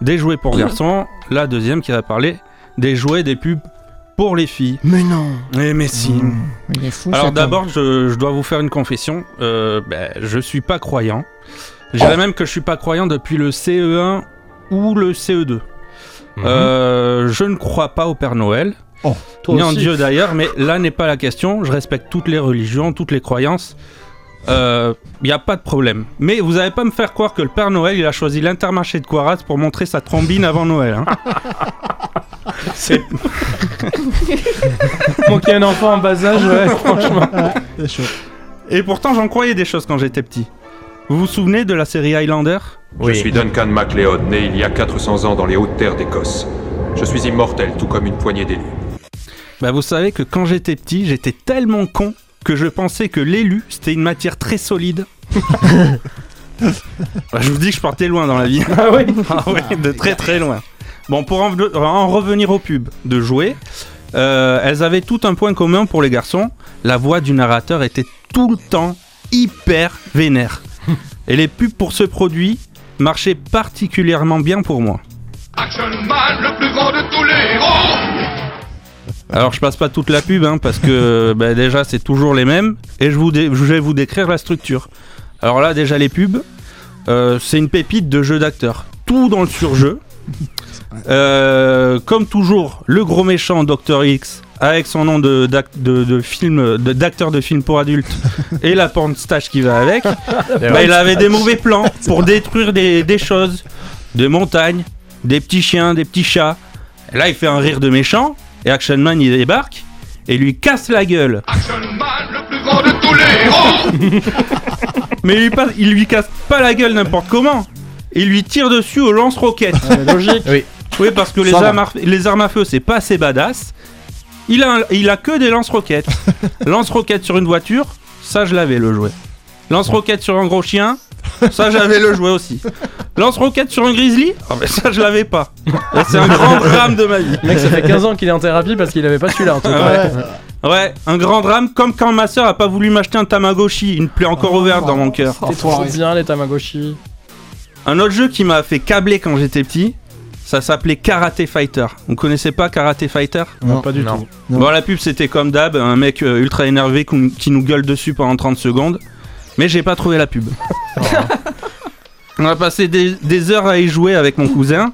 des jouets pour garçons, la deuxième qui va parler des jouets des pubs pour les filles. Mais non. Eh mais si. Il est fou, Alors cet d'abord, je, je dois vous faire une confession. Euh, ben, je suis pas croyant. Je dirais même que je suis pas croyant depuis le CE1 ou le CE2. Euh, je ne crois pas au Père Noël. Oh, toi ni en. Dieu d'ailleurs, mais là n'est pas la question. Je respecte toutes les religions, toutes les croyances. Il n'y a pas de problème. Mais vous n'allez pas me faire croire que le Père Noël il a choisi l'intermarché de Coiraz pour montrer sa trombine avant Noël. hein. C'est. Manquer un enfant en bas âge, ouais, franchement. Et pourtant j'en croyais des choses quand j'étais petit. Vous vous souvenez de la série Highlander? Je suis Duncan MacLeod, né il y a 400 ans dans les hautes terres d'Écosse. Je suis immortel, tout comme une poignée d'élus. Bah vous savez que quand j'étais petit, j'étais tellement con que je pensais que l'élu c'était une matière très solide. Bah, je vous dis que je partais loin dans la vie. Ah oui Ah de très très loin. Bon, pour en, en revenir aux pubs de jouer, euh, elles avaient tout un point commun pour les garçons. La voix du narrateur était tout le temps hyper vénère. Et les pubs pour ce produit marchaient particulièrement bien pour moi. Action Man, le plus grand de tous les héros Alors je passe pas toute la pub hein, parce que bah, déjà c'est toujours les mêmes et je, vous dé- je vais vous décrire la structure. Alors là déjà les pubs, euh, c'est une pépite de jeu d'acteur. Tout dans le surjeu. Euh, comme toujours, le gros méchant Dr X avec son nom de, d'ac- de, de film de- d'acteur de film pour adultes et la porn stage qui va avec. bah, il avait des mauvais plans pour détruire des, des choses, des montagnes, des petits chiens, des petits chats. Et là, il fait un rire de méchant et Action Man il débarque et lui casse la gueule. Action Man, le plus grand de tous les héros Mais il lui, passe- il lui casse pas la gueule n'importe comment. Il lui tire dessus au lance-roquette. logique. Oui. Oui, parce que les armes, à, les armes à feu, c'est pas assez badass. Il a, il a que des lance-roquettes. lance-roquettes sur une voiture, ça je l'avais le jouet. Lance-roquettes sur un gros chien, ça j'avais le jouet aussi. Lance-roquettes sur un grizzly, ah, mais ça je l'avais pas. Et C'est un grand drame de ma vie. Le mec, ça fait 15 ans qu'il est en thérapie parce qu'il avait pas celui-là en tout cas. Ouais, un grand drame, comme quand ma soeur a pas voulu m'acheter un Tamagotchi, une plaie encore ouverte dans mon cœur. C'était trop bien les Tamagotchi. Un autre jeu qui m'a fait câbler quand j'étais petit, ça s'appelait Karate Fighter. Vous connaissez pas Karate Fighter Non. Pas du Non. tout. Non. Bon, la pub c'était comme d'hab, un mec euh, ultra énervé qui nous gueule dessus pendant 30 secondes. Mais j'ai pas trouvé la pub. On a passé des, des heures à y jouer avec mon cousin.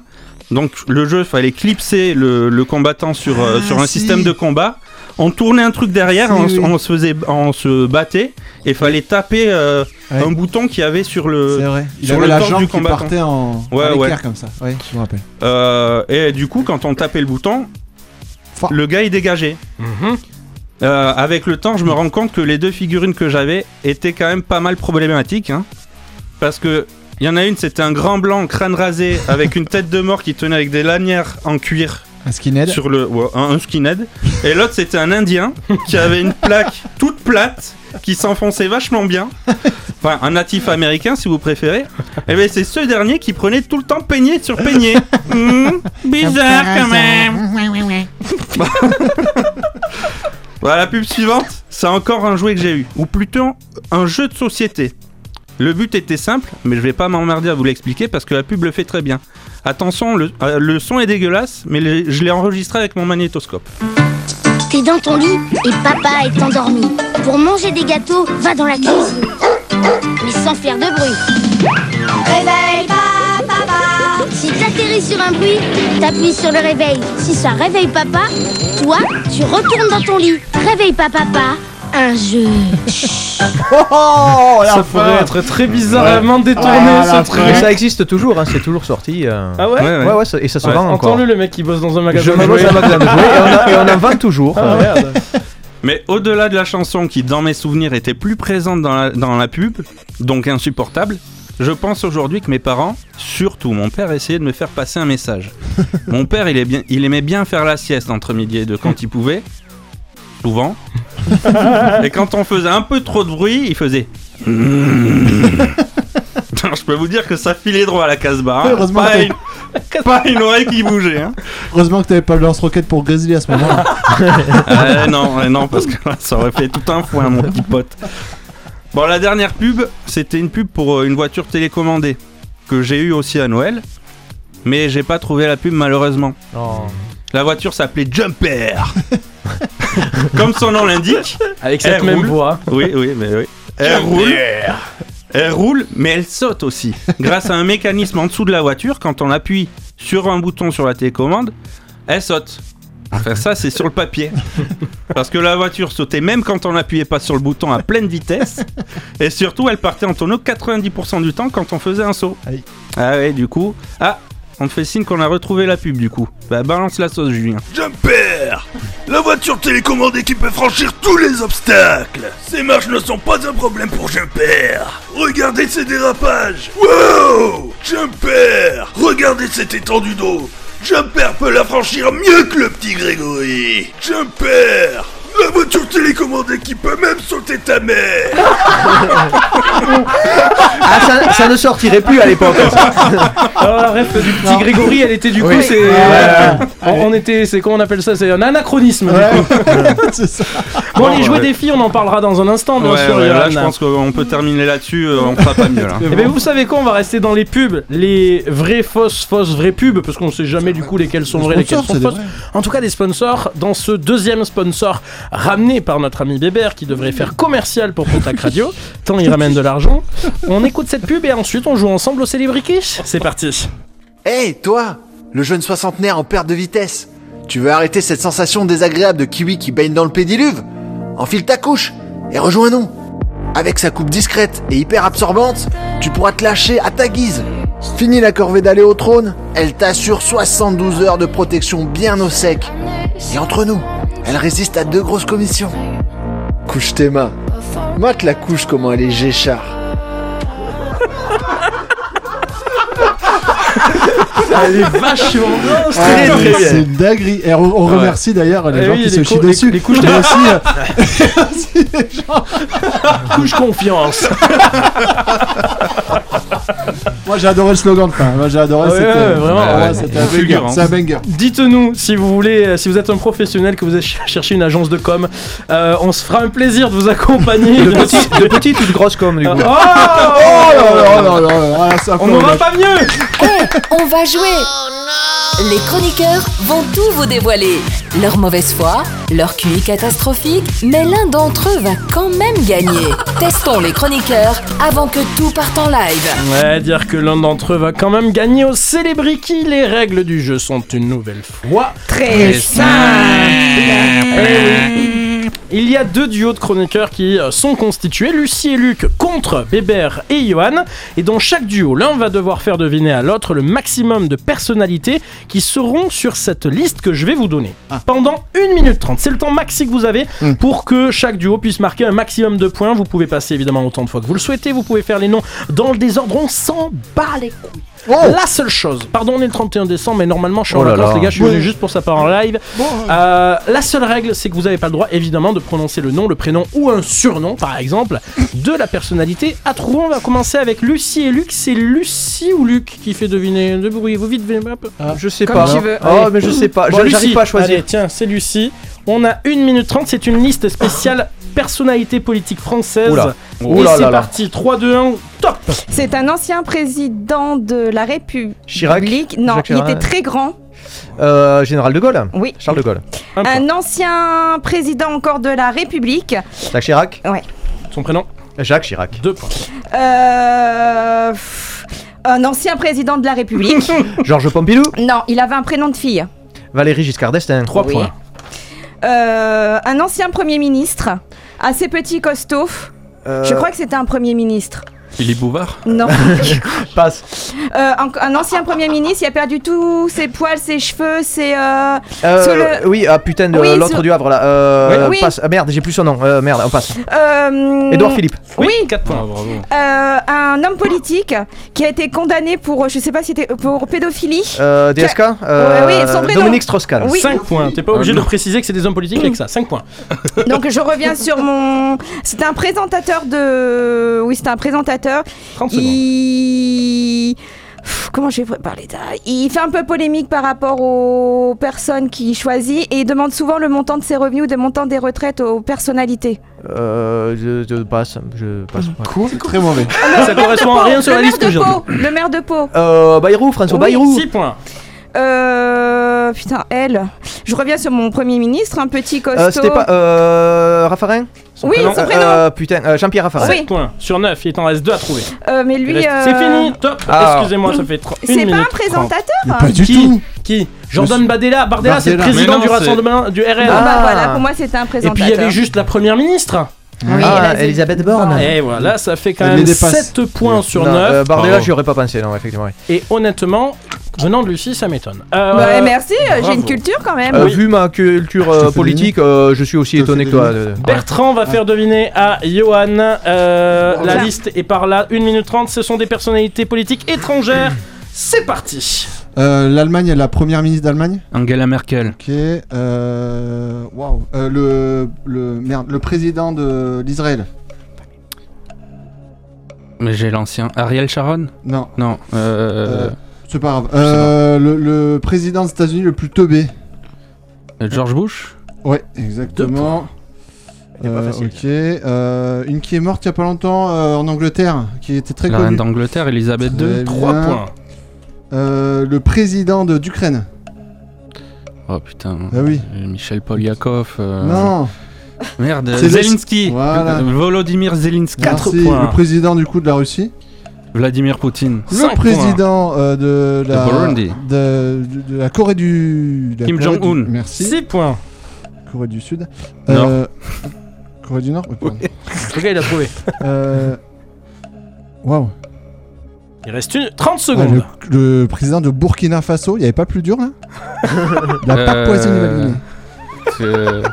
Donc le jeu, fallait clipser le, le combattant sur, euh, Ah, sur un si. système de combat. On tournait un truc derrière, on, oui. on se faisait, on se battait et fallait taper euh, Ouais. un bouton qu'il y avait sur le. C'est vrai. Il sur avait le la jambe du qui combattant. partait en, Ouais, en ouais. éclair comme ça. Oui, je me rappelle. Euh, et du coup, quand on tapait le bouton, le gars il dégageait. Euh, avec le temps, je me rends compte que les deux figurines que j'avais étaient quand même pas mal problématiques. hein. parce que il y en a une, c'était un grand blanc crâne rasé avec une tête de mort qui tenait avec des lanières en cuir Un skinhead. sur le ouais, un, un skinhead. Et l'autre, c'était un indien qui avait une plaque toute plate qui s'enfonçait vachement bien. Enfin, un natif américain si vous préférez. Et bien, c'est ce dernier qui prenait tout le temps peigné sur peigné. Hmm, bizarre quand même. Voilà, la pub suivante, c'est encore un jouet que j'ai eu. Ou plutôt un jeu de société. Le but était simple, mais je vais pas m'emmerder à vous l'expliquer parce que la pub le fait très bien. Attention, le, euh, le son est dégueulasse, mais le- je l'ai enregistré avec mon magnétoscope. T'es dans ton lit et papa est endormi. Pour manger des gâteaux, va dans la cuisine. Mais sans faire de bruit. Réveille papa Si t'atterris sur un bruit, t'appuies sur le réveil. Si ça réveille papa, toi, tu retournes dans ton lit. Réveille pas papa. Un jeu. Oh, Ça pourrait être très bizarrement détourné Ah, la ce truc. Mais ça existe toujours, hein, c'est toujours sorti. euh. Ah ouais Ouais, ouais, ça- et ça se Ouais, vend encore. Entends-le le mec qui bosse dans un magasin Je de dans un magasin de jouets et on, a- et on en vend toujours. Ah merde. Mais au-delà de la chanson qui, dans mes souvenirs, était plus présente dans la, dans la pub, donc insupportable, je pense aujourd'hui que mes parents, surtout mon père, essayaient de me faire passer un message. mon père, il, est bien, il aimait bien faire la sieste entre midi et deux quand il pouvait, souvent. Et quand on faisait un peu trop de bruit, il faisait. Alors, je peux vous dire que ça filait droit à la hein. Ouais, heureusement Pas, une, pas une oreille qui bougeait. Hein. Heureusement que t'avais pas le lance-roquette pour Grizzly à ce moment-là. Euh, non, euh, non, parce que là, ça aurait fait tout un foin, mon petit pote. Bon, la dernière pub, c'était une pub pour euh, une voiture télécommandée que j'ai eu aussi à Noël, mais j'ai pas trouvé la pub malheureusement. Oh. La voiture s'appelait Jumper. Comme son nom l'indique. Avec cette elle même roule. voix. Oui, oui, mais oui. Elle roule. Elle roule, mais elle saute aussi. Grâce à un mécanisme en dessous de la voiture, quand on appuie sur un bouton sur la télécommande, elle saute. Enfin, ça, c'est sur le papier. Parce que la voiture sautait même quand on n'appuyait pas sur le bouton à pleine vitesse. Et surtout, elle partait en tonneau 90% du temps quand on faisait un saut. Ah ouais, du coup. Ah, on te fait signe qu'on a retrouvé la pub, du coup. Bah, balance la sauce, Julien. Jumper! La voiture télécommandée qui peut franchir tous les obstacles. Ces marches ne sont pas un problème pour Jumper. Regardez ces dérapages. Wow! Jumper! Regardez cette étendue d'eau. Jumper peut la franchir mieux que le petit Grégory. Jumper La voiture télécommandée qui peut même sauter ta mère Ah, ça, ça ne sortirait plus à l'époque. Alors la ref du petit Grégory, elle était du coup, Oui. c'est. Euh, on, on était, c'est comment on appelle ça C'est un anachronisme du coup. Bon, les jouets ouais. des filles, on en parlera dans un instant, bien Ouais, sûr. ouais, là, Johan. je pense qu'on peut terminer là-dessus. euh, on fera pas mieux, là. Eh ben, vous savez quoi, on va rester dans les pubs, les vraies fausses, fausses, vraies pubs, parce qu'on sait jamais du coup lesquelles sont vraies, lesquelles sponsors, sont c'est des fausses. vrais. En tout cas, des sponsors dans ce deuxième sponsor ramené par notre ami Bébert qui devrait faire commercial pour Contact Radio, tant il ramène de l'argent. On écoute cette pub et ensuite on joue ensemble au Célébriquiche. C'est parti. Hé, toi Le jeune soixantenaire en perte de vitesse Tu veux arrêter cette sensation désagréable de kiwi qui baigne dans le pédiluve? Enfile ta couche et rejoins-nous Avec sa coupe discrète et hyper absorbante, tu pourras te lâcher à ta guise Fini la corvée d'aller au trône, elle t'assure 72 heures de protection bien au sec. Et entre nous, elle résiste à deux grosses commissions. Couche tes mains. Mate la couche comment elle est géchard. Elle est vachement bien, Ah, très. C'est une dinguerie. Et on, on Ouais. remercie d'ailleurs les Eh gens oui, qui les se chient les- dessus. les couches Mais aussi, euh, aussi les gens- Couche confiance. Moi j'ai adoré le slogan de fin. Moi j'ai adoré. Ouais, c'était- ouais, vraiment, Ouais, ouais, ouais, c'était un banger. C'est un banger. Dites-nous si vous voulez, euh, si vous êtes un professionnel, que vous ch- cherchez une agence de com, euh, on se fera un plaisir de vous accompagner. De petite, de petite ou de grosse com, du coup. Oh, Oh là là là là là, ah, c'est un On n'aura pas mieux Eh, on va jouer Les chroniqueurs vont tout vous dévoiler. Leur mauvaise foi, leur QI catastrophique, mais l'un d'entre eux va quand même gagner. Testons les chroniqueurs avant que tout parte en live. Ouais, dire que l'un d'entre eux va quand même gagner au Célébriki. Les règles du jeu sont une nouvelle fois Très simple. Eh oui. Il y a deux duos de chroniqueurs qui euh, sont constitués, Lucie et Luc contre Bébert et Johan, et dans chaque duo, l'un va devoir faire deviner à l'autre le maximum de personnalités qui seront sur cette liste que je vais vous donner. Pendant 1 minute 30, c'est le temps maxi que vous avez pour que chaque duo puisse marquer un maximum de points. Vous pouvez passer évidemment autant de fois que vous le souhaitez, vous pouvez faire les noms dans le désordre, on s'en bat les couilles. La seule chose, pardon, on est le 31 décembre, mais normalement je suis en Oh vacances, là. les gars, je suis venu juste pour ça part en live. Euh, la seule règle, c'est que vous n'avez pas le droit, évidemment, de prononcer le nom, le prénom ou un surnom, par exemple, de la personnalité à trouver. On va commencer avec Lucie et Luc. C'est Lucie ou Luc qui fait deviner Débrouillez-vous vite, peu. Je sais Comme pas. tu veux. Oh, mais je sais pas. Bon, J'arrive pas à choisir. Allez, tiens, c'est Lucie. On a 1 minute 30, c'est une liste spéciale personnalité politique française. Oula. Et c'est là là. parti, 3, 2, 1, top C'est un ancien président de la République. Chirac Non, Jacques il Chirac. était très grand. Euh, Général de Gaulle Oui. Charles de Gaulle. Un point. Un ancien président encore de la République. Jacques Chirac Ouais. Son prénom Jacques Chirac. 2 points. Euh, un ancien président de la République. Georges Pompidou non, il avait un prénom de fille. Valérie Giscard d'Estaing. 3 Oui. points. Euh, un ancien premier ministre. Assez petit, costaud. Euh, Je crois que c'était un premier ministre. Philippe Bouvard Non. Passe. Euh, un, un ancien premier ministre, il a perdu tous ses poils, ses cheveux, ses. euh, Euh, le- Oui, ah putain, de Oui, l'autre sur- du Havre là. Euh, Oui. passe. Ah, merde, j'ai plus son nom. Euh, merde, on passe. euh, Édouard Philippe. Oui, 4 points. bravo. euh, un homme politique qui a été condamné pour, je sais pas si c'était pour pédophilie. Euh, DSK euh, oui, son prénom. Dominique Strauss-Kahn. Oui. 5 points. T'es pas obligé de préciser que c'est des hommes politiques avec ça. 5 points. Donc je reviens sur mon. C'était un présentateur de. Oui, c'était un présentateur. 30 secondes. Il. Pff, Comment je vais parler de ça? Il fait un peu polémique par rapport aux personnes qu'il choisit et il demande souvent le montant de ses revenus ou le montant des retraites aux personnalités. Euh, je, je passe. Je passe. ouais. Cool, très mauvais. Ça correspond à rien sur le la maire liste que de j'ai. Pau, Le maire de Pau. Euh, Bayrou, François Oui, Bayrou. 6 points. Euh, euh, putain, elle. Je reviens sur mon premier ministre, un petit costaud. Euh, C'était pas. Euh. Raffarin? Oui, prénom? son prénom. Euh, putain, euh, Jean-Pierre Raffarin. Oui. 7 points sur 9, il t'en reste 2 à trouver. Euh, mais lui. reste- euh, C'est fini, top Ah. Excusez-moi, ça fait 3 C'est pas un présentateur Mais pas du Qui? tout. Qui? Jordan Bardella. Bardella, c'est le président non, du rassemblement du RN. Bon, bah Ah. voilà, pour moi c'était un Et présentateur. puis il y avait juste la première ministre. Oui, ah, Elisabeth Borne. Et voilà, ça fait quand Elle même les dépasse. 7 points sur Non, 9. euh, Bardella, j'y aurais pas pensé, non, effectivement. oui. Et honnêtement, venant de Lucie, ça m'étonne. Euh, Ouais, merci, euh, j'ai une culture quand même. Euh, Oui. Vu ma culture euh, politique, euh, je suis aussi Je étonné que toi. Bertrand va faire deviner à Johan. euh, la liste est par là, 1 minute 30. Ce sont des personnalités politiques étrangères. C'est parti. Euh, L'Allemagne, la première ministre d'Allemagne? Angela Merkel. Ok. Euh, Waouh. Euh, le, le, merde, le président de l'Israël. Mais j'ai l'ancien. Ariel Sharon? Non. Non. Euh, Euh, C'est pas grave. Euh, le, le président des États-Unis le plus teubé. George Bush Ouais, exactement. Euh, ok. Euh, une qui est morte il y a pas longtemps euh, en Angleterre, qui était très La reine connue. d'Angleterre, Elisabeth II. Très 3 bien. points. Euh, le président de- d'Ukraine. Oh putain. Ah oui. Euh, Michel Poliakov. euh, Non. Merde, Zelensky. Voilà. Euh, Volodymyr Zelensky. Quatre Merci. points. Le président du coup de la Russie. Vladimir Poutine. Cinq le président euh, de, la, De Burundi. de, de- de la Corée du. de la Kim Corée du- Jong-un. Merci. 6 points. Corée du Sud. Euh, Corée du Nord. Oui, pardon. Le gars, il a trouvé. Euh, Waouh. Il reste une 30 Ah, secondes. le, le président de Burkina Faso, il n'y avait pas plus dur là? Il a pas Euh, poisonné la Guinée. euh,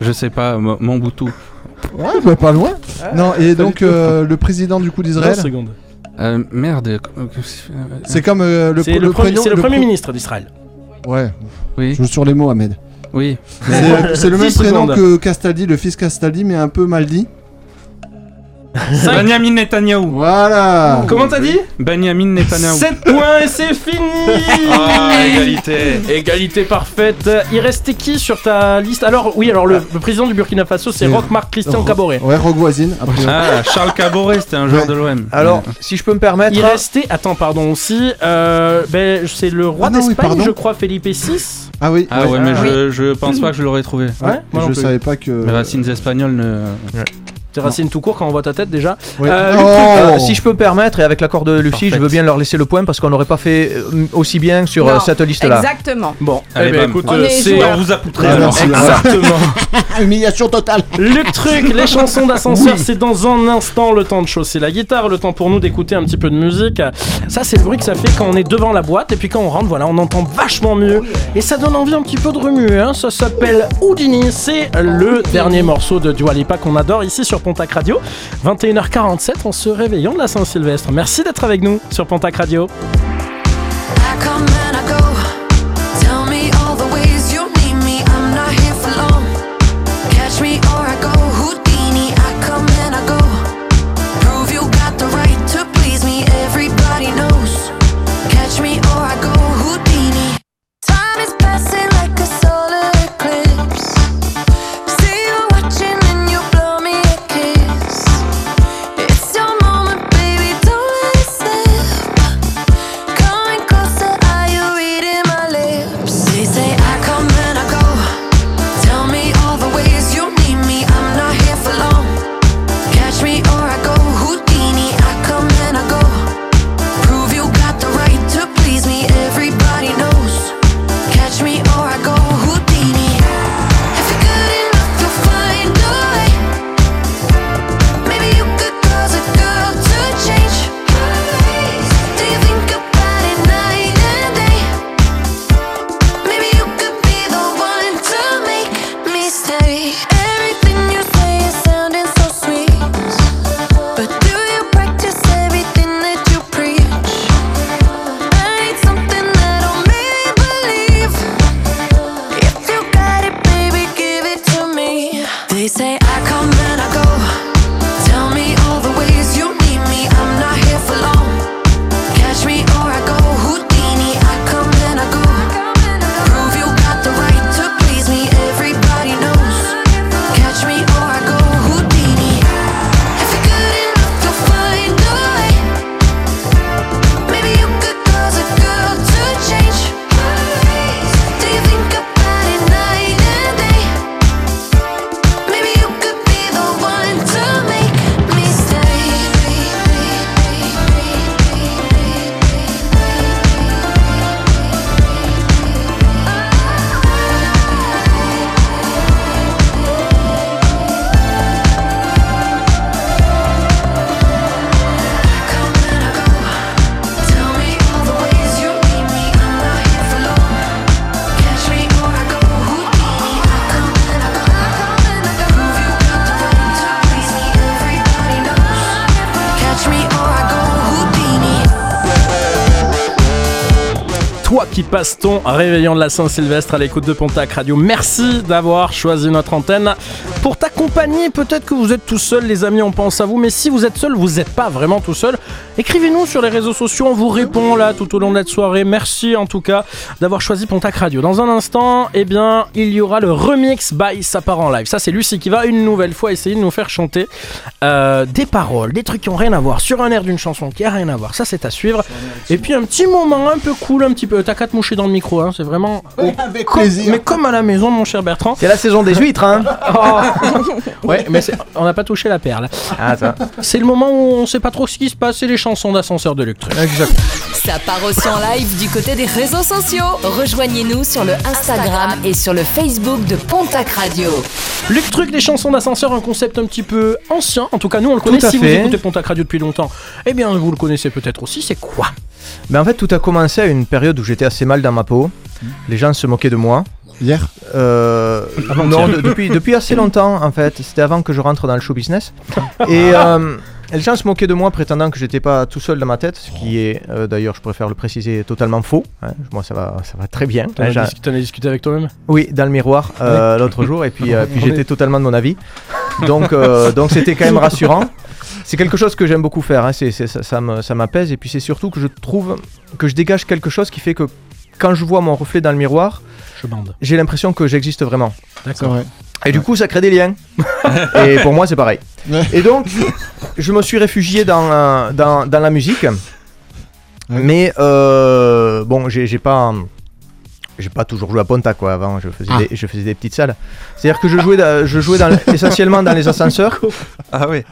je sais pas, Mo- Mobutu. Ouais, bah, pas loin. non, et donc euh, le président du coup 20 d'Israël, secondes. Euh, merde. euh, c'est comme euh, le, C'est le le, premier- prénom. c'est le premier pre- ministre d'Israël. Ouais, Oui, je joue sur les mots, Ahmed. oui. C'est c'est le même 10 prénom secondes. que Castaldi, le fils Castaldi, mais un peu mal dit. Benjamin Netanyahu. Voilà Comment t'as dit? Benjamin Netanyahu. 7 points et c'est fini Ah, égalité. Égalité parfaite. Il restait qui sur ta liste? Alors, oui, alors le, le président du Burkina Faso, c'est Roch Marc Christian Caboret. Ouais, Rogue voisine. Après, Ah, Charles Caboret, c'était un joueur Ouais. de l'OM. Alors, si je peux me permettre. Il restait, attends, pardon aussi, euh, ben, c'est le roi Ah non, oui, d'Espagne, pardon. je crois, Felipe VI. Ah oui. Ah ouais, mais Ah, je, je pense pas que je l'aurais trouvé. Ouais, moi je savais pas que. Les racines espagnoles ne. Tes racines tout court quand on voit ta tête déjà. Ouais. Euh, Oh. Euh, si je peux me permettre, et avec l'accord de Lucie, Parfait. je veux bien leur laisser le point parce qu'on n'aurait pas fait euh, aussi bien sur Non, euh, cette liste-là. Exactement. Bon, Allez, eh ben, bam. écoute, On euh, est c'est. On vous a poutré Ah, exactement. Humiliation totale. Luc Truc, les chansons d'ascenseur, c'est dans un instant le temps de chausser la guitare, le temps pour nous d'écouter un petit peu de musique. Ça, c'est le bruit que ça fait quand on est devant la boîte et puis quand on rentre, voilà, on entend vachement mieux et ça donne envie un petit peu de remuer. hein. Ça s'appelle Houdini, c'est le dernier morceau de Dua Lipa qu'on adore ici sur Pontac Radio. 21h47 en se réveillant de la Saint-Sylvestre. Merci d'être avec nous sur Pontac Radio. Réveillon de la Saint-Sylvestre à l'écoute de Pontac Radio. Merci d'avoir choisi notre antenne pour t'accompagner. Peut-être que vous êtes tout seul, les amis, on pense à vous. Mais si vous êtes seul, vous n'êtes pas vraiment tout seul. Écrivez-nous sur les réseaux sociaux, on vous répond là tout au long de cette soirée. Merci en tout cas d'avoir choisi Pontac Radio. Dans un instant, eh bien, il y aura le remix by Sapar en live. Ça, c'est Lucie qui va une nouvelle fois essayer de nous faire chanter euh, des paroles, des trucs qui ont rien à voir, sur un air d'une chanson qui a rien à voir. Ça, c'est à suivre. Et puis un petit moment un peu cool, un petit peu. T'as qu'à te moucher dans le micro, hein, c'est vraiment. avec Comme- plaisir. Mais comme à la maison, mon cher Bertrand. C'est la saison des huîtres, hein Oh. Ouais, mais on n'a pas touché la perle. Ah. C'est le moment où on sait pas trop ce qui se passe, c'est les chansons d'ascenseur de Luc. Exact. Ça part aussi en live du côté des réseaux sociaux. Rejoignez-nous sur le Instagram et sur le Facebook de Pontac Radio. Luc Truc, les chansons d'ascenseur, un concept un petit peu ancien. En tout cas, nous on le connaît. Si fait. vous écoutez Pontac Radio depuis longtemps, eh bien vous le connaissez peut-être aussi. C'est quoi? Mais en fait, tout a commencé à une période où j'étais assez mal dans ma peau. Les gens se moquaient de moi. Hier? Euh, non, de- depuis, depuis assez longtemps en fait. C'était avant que je rentre dans le show business. Et euh, les gens se moquaient de moi prétendant que j'étais pas tout seul dans ma tête, ce qui est euh, d'ailleurs, je préfère le préciser, totalement faux. hein. Moi, ça va, ça va très bien. T'en as, t'en discuté avec toi-même? Oui, dans le miroir euh, l'autre jour, et puis, euh, puis j'étais totalement de mon avis. Donc, euh, donc c'était quand même rassurant. C'est quelque chose que j'aime beaucoup faire. hein, c'est, c'est- ça, ça me- ça m'apaise, et puis c'est surtout que je trouve que je dégage quelque chose qui fait que quand je vois mon reflet dans le miroir, Je bande. j'ai l'impression que j'existe vraiment. D'accord. vrai. Et du coup, ça crée des liens. et pour moi, c'est pareil. Ouais. Et donc, je me suis réfugié dans, euh, dans, dans la musique. Mais euh, bon, j'ai j'ai pas. J'ai pas toujours joué à Ponta quoi avant, je faisais, Ah. des, je faisais des petites salles. C'est-à-dire que je jouais, je jouais dans, essentiellement dans les ascenseurs. Ah oui.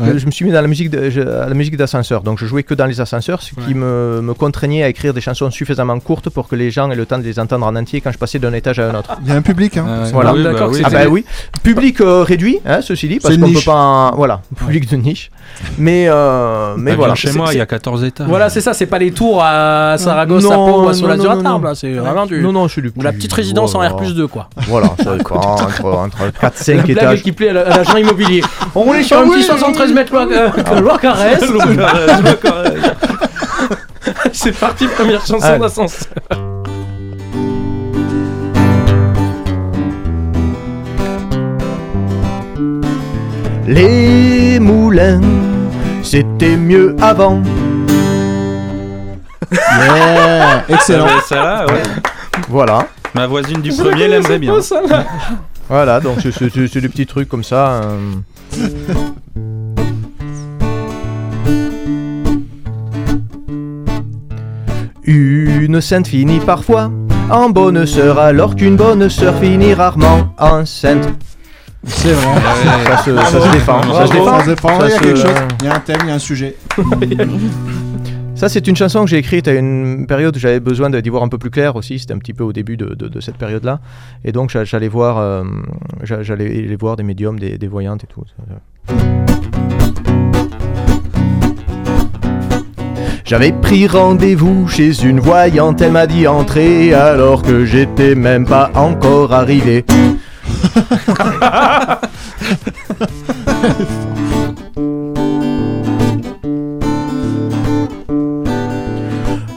Ouais. Je me suis mis dans la musique de- je- à la musique d'ascenseur, donc je jouais que dans les ascenseurs, ce qui me, me contraignait à écrire des chansons suffisamment courtes pour que les gens aient le temps de les entendre en entier quand je passais d'un étage à un autre. Il y a un public, hein. Ah ouais. Voilà. Oui, bah D'accord, oui. Ah bah oui, public euh, réduit, hein, ceci dit, parce qu'on peut niche. pas, voilà, public de niche. Mais euh, mais Bah, voilà. chez moi, il y a 14 étages. Voilà, c'est ça, c'est pas les tours à Saragosse, à Non, Pau du Ratard, non. là, c'est vraiment du. Non non, c'est du ou la petite résidence en voilà. R plus 2, quoi. Voilà, entre, entre 4 C'est la 5 blague étages. qui plaît à la- l'agent immobilier. On roulait sur Ah un oui, petit oui, 73 euh, loi caresse. C'est parti, première chanson d'ascenseur. Les moulins, c'était mieux avant. Yeah Excellent. Ah ouais, ça là, ouais. Voilà. Ma voisine du premier l'aimerait bien. Voilà, donc c'est- des petits trucs comme ça. euh. Une sainte finit parfois en bonne sœur, alors qu'une bonne sœur finit rarement en sainte. C'est vrai. Ça se, ça se défend. Ça se défend. Ça se défend, il y a quelque se- chose. Il y a un thème, il y a un sujet. Ça, c'est une chanson que j'ai écrite à une période où j'avais besoin de- d'y voir un peu plus clair aussi. C'était un petit peu au début de, de- de cette période-là. Et donc, j'a- j'allais voir, euh, j'a- j'allais aller voir des médiums, des, des voyantes et tout. J'avais pris rendez-vous chez une voyante, elle m'a dit entrer alors que j'étais même pas encore arrivé.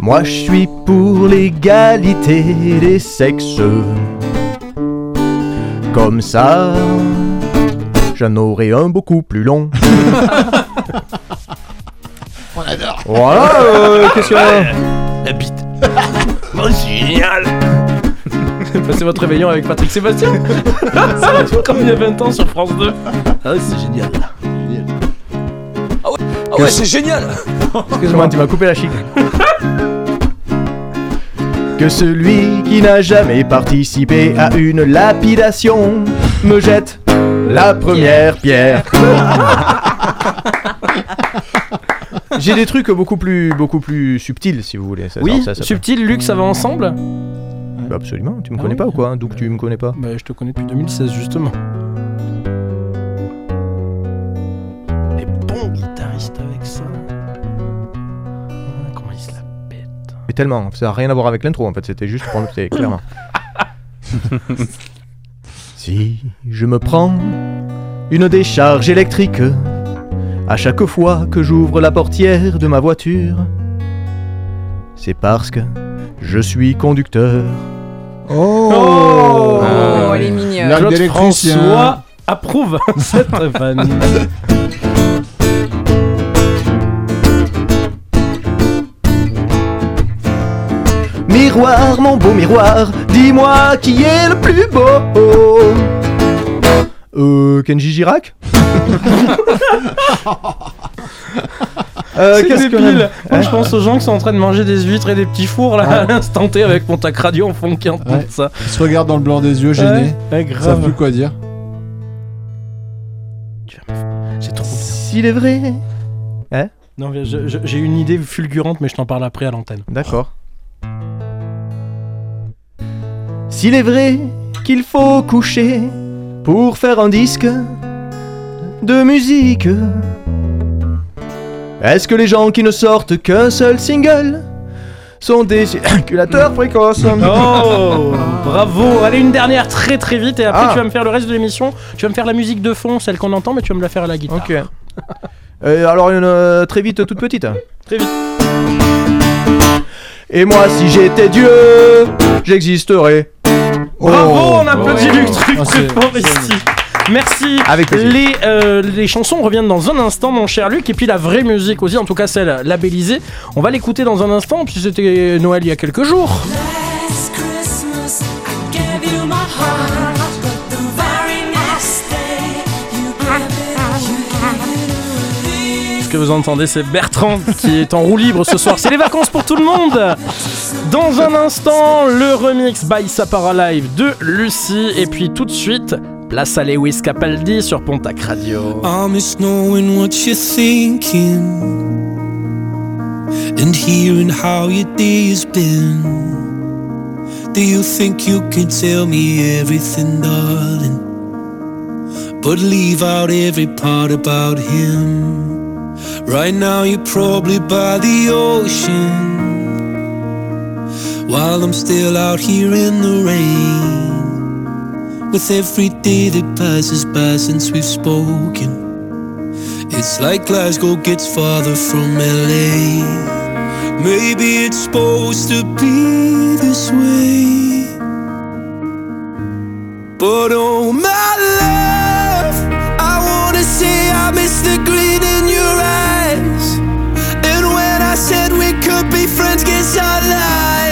Moi je suis pour l'égalité des sexes. Comme ça, j'en aurai un beaucoup plus long. Voilà, euh, qu'est-ce qu'il y a La bite. Oh, c'est génial. Passez votre réveillon avec Patrick Sébastien. Comme il y a 20 ans sur France 2. Ah, c'est génial. Ah ouais, c'est génial Excuse-moi, tu m'as coupé la chic. Que celui qui n'a jamais participé à une lapidation me jette la première pierre. J'ai des trucs beaucoup plus, beaucoup plus subtils, si vous voulez. Ça- Oui, ça- ça- subtil, Luc, ça va ensemble Bah, absolument. Tu me Ah connais oui. pas ou quoi D'où que tu me connais pas Bah, je te connais depuis 2016, justement. Et bon guitariste avec ça. Comment il se la pète Mais tellement. Ça n'a rien à voir avec l'intro, en fait. C'était juste pour noter, clairement. si je me prends une décharge électrique à chaque fois que j'ouvre la portière de ma voiture, c'est parce que Je suis conducteur. Oh, Oh, elle est mignonne. Claude. François approuve cette vanne. Miroir, mon beau miroir, dis-moi qui est le plus beau. Euh, Kenji Girac Euh, qu'est-ce que-. Moi, je pense aux gens qui sont en train de manger des huîtres et des petits fours là, à l'instant T avec Pontac Radio en fond qui Ouais. ça. Il se regarde dans le blanc des yeux, gêné. Ouais, ouais, Ils grave. savent plus quoi dire. C'est trop. S'il est vrai. Hein Non, j'ai une idée fulgurante, mais je t'en parle après à l'antenne. D'accord. S'il est vrai qu'il faut coucher pour faire un disque de musique, est-ce que les gens qui ne sortent qu'un seul single sont des éjaculateurs précoces? Oh, bravo. Allez, une dernière très très vite et après Ah. tu vas me faire le reste de l'émission. Tu vas me faire la musique de fond, celle qu'on entend, mais tu vas me la faire à la guitare. Ok. Euh, alors une euh, très vite, toute petite. Très vite. Et moi, si j'étais Dieu, j'existerais. Bravo, Oh. on applaudit Ouais. Luc Truc très c'est- fort ici. Merci. Avec plaisir. Les, euh, les chansons reviennent dans un instant, mon cher Luc, et puis la vraie musique aussi, en tout cas celle labellisée. On va l'écouter dans un instant, puis c'était Noël il y a quelques jours. Last Christmas, I gave you my heart, but the very next day, you gave it, you gave it Ce que vous entendez, c'est Bertrand qui est en roue libre ce soir. C'est les vacances pour tout le monde. Dans un instant, le remix by Sapara Live de Lucie, et puis tout de suite, place à Lewis Capaldi sur Pontac Radio. I miss knowing what you're thinking and hearing how your day's been. Do you think you can tell me everything, darling? But leave out every part about him. Right now, you're probably by the ocean while I'm still out here in the rain. With every day that passes by since we've spoken. It's like Glasgow gets farther from LA. Maybe it's supposed to be this way. But oh my love, I wanna say I miss the green in your eyes. And when I said we could be friends, guess I lied.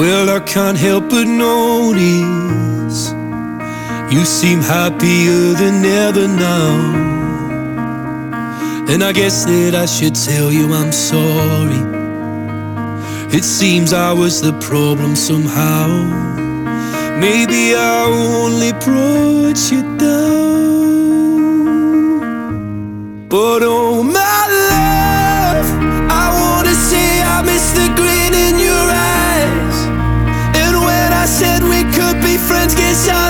Well, I can't help but notice you seem happier than ever now. And I guess that I should tell you I'm sorry. It seems I was the problem somehow. Maybe I only brought you down. But oh my love, I wanna say I miss the green in your eyes. And when I said we could be friends, guess I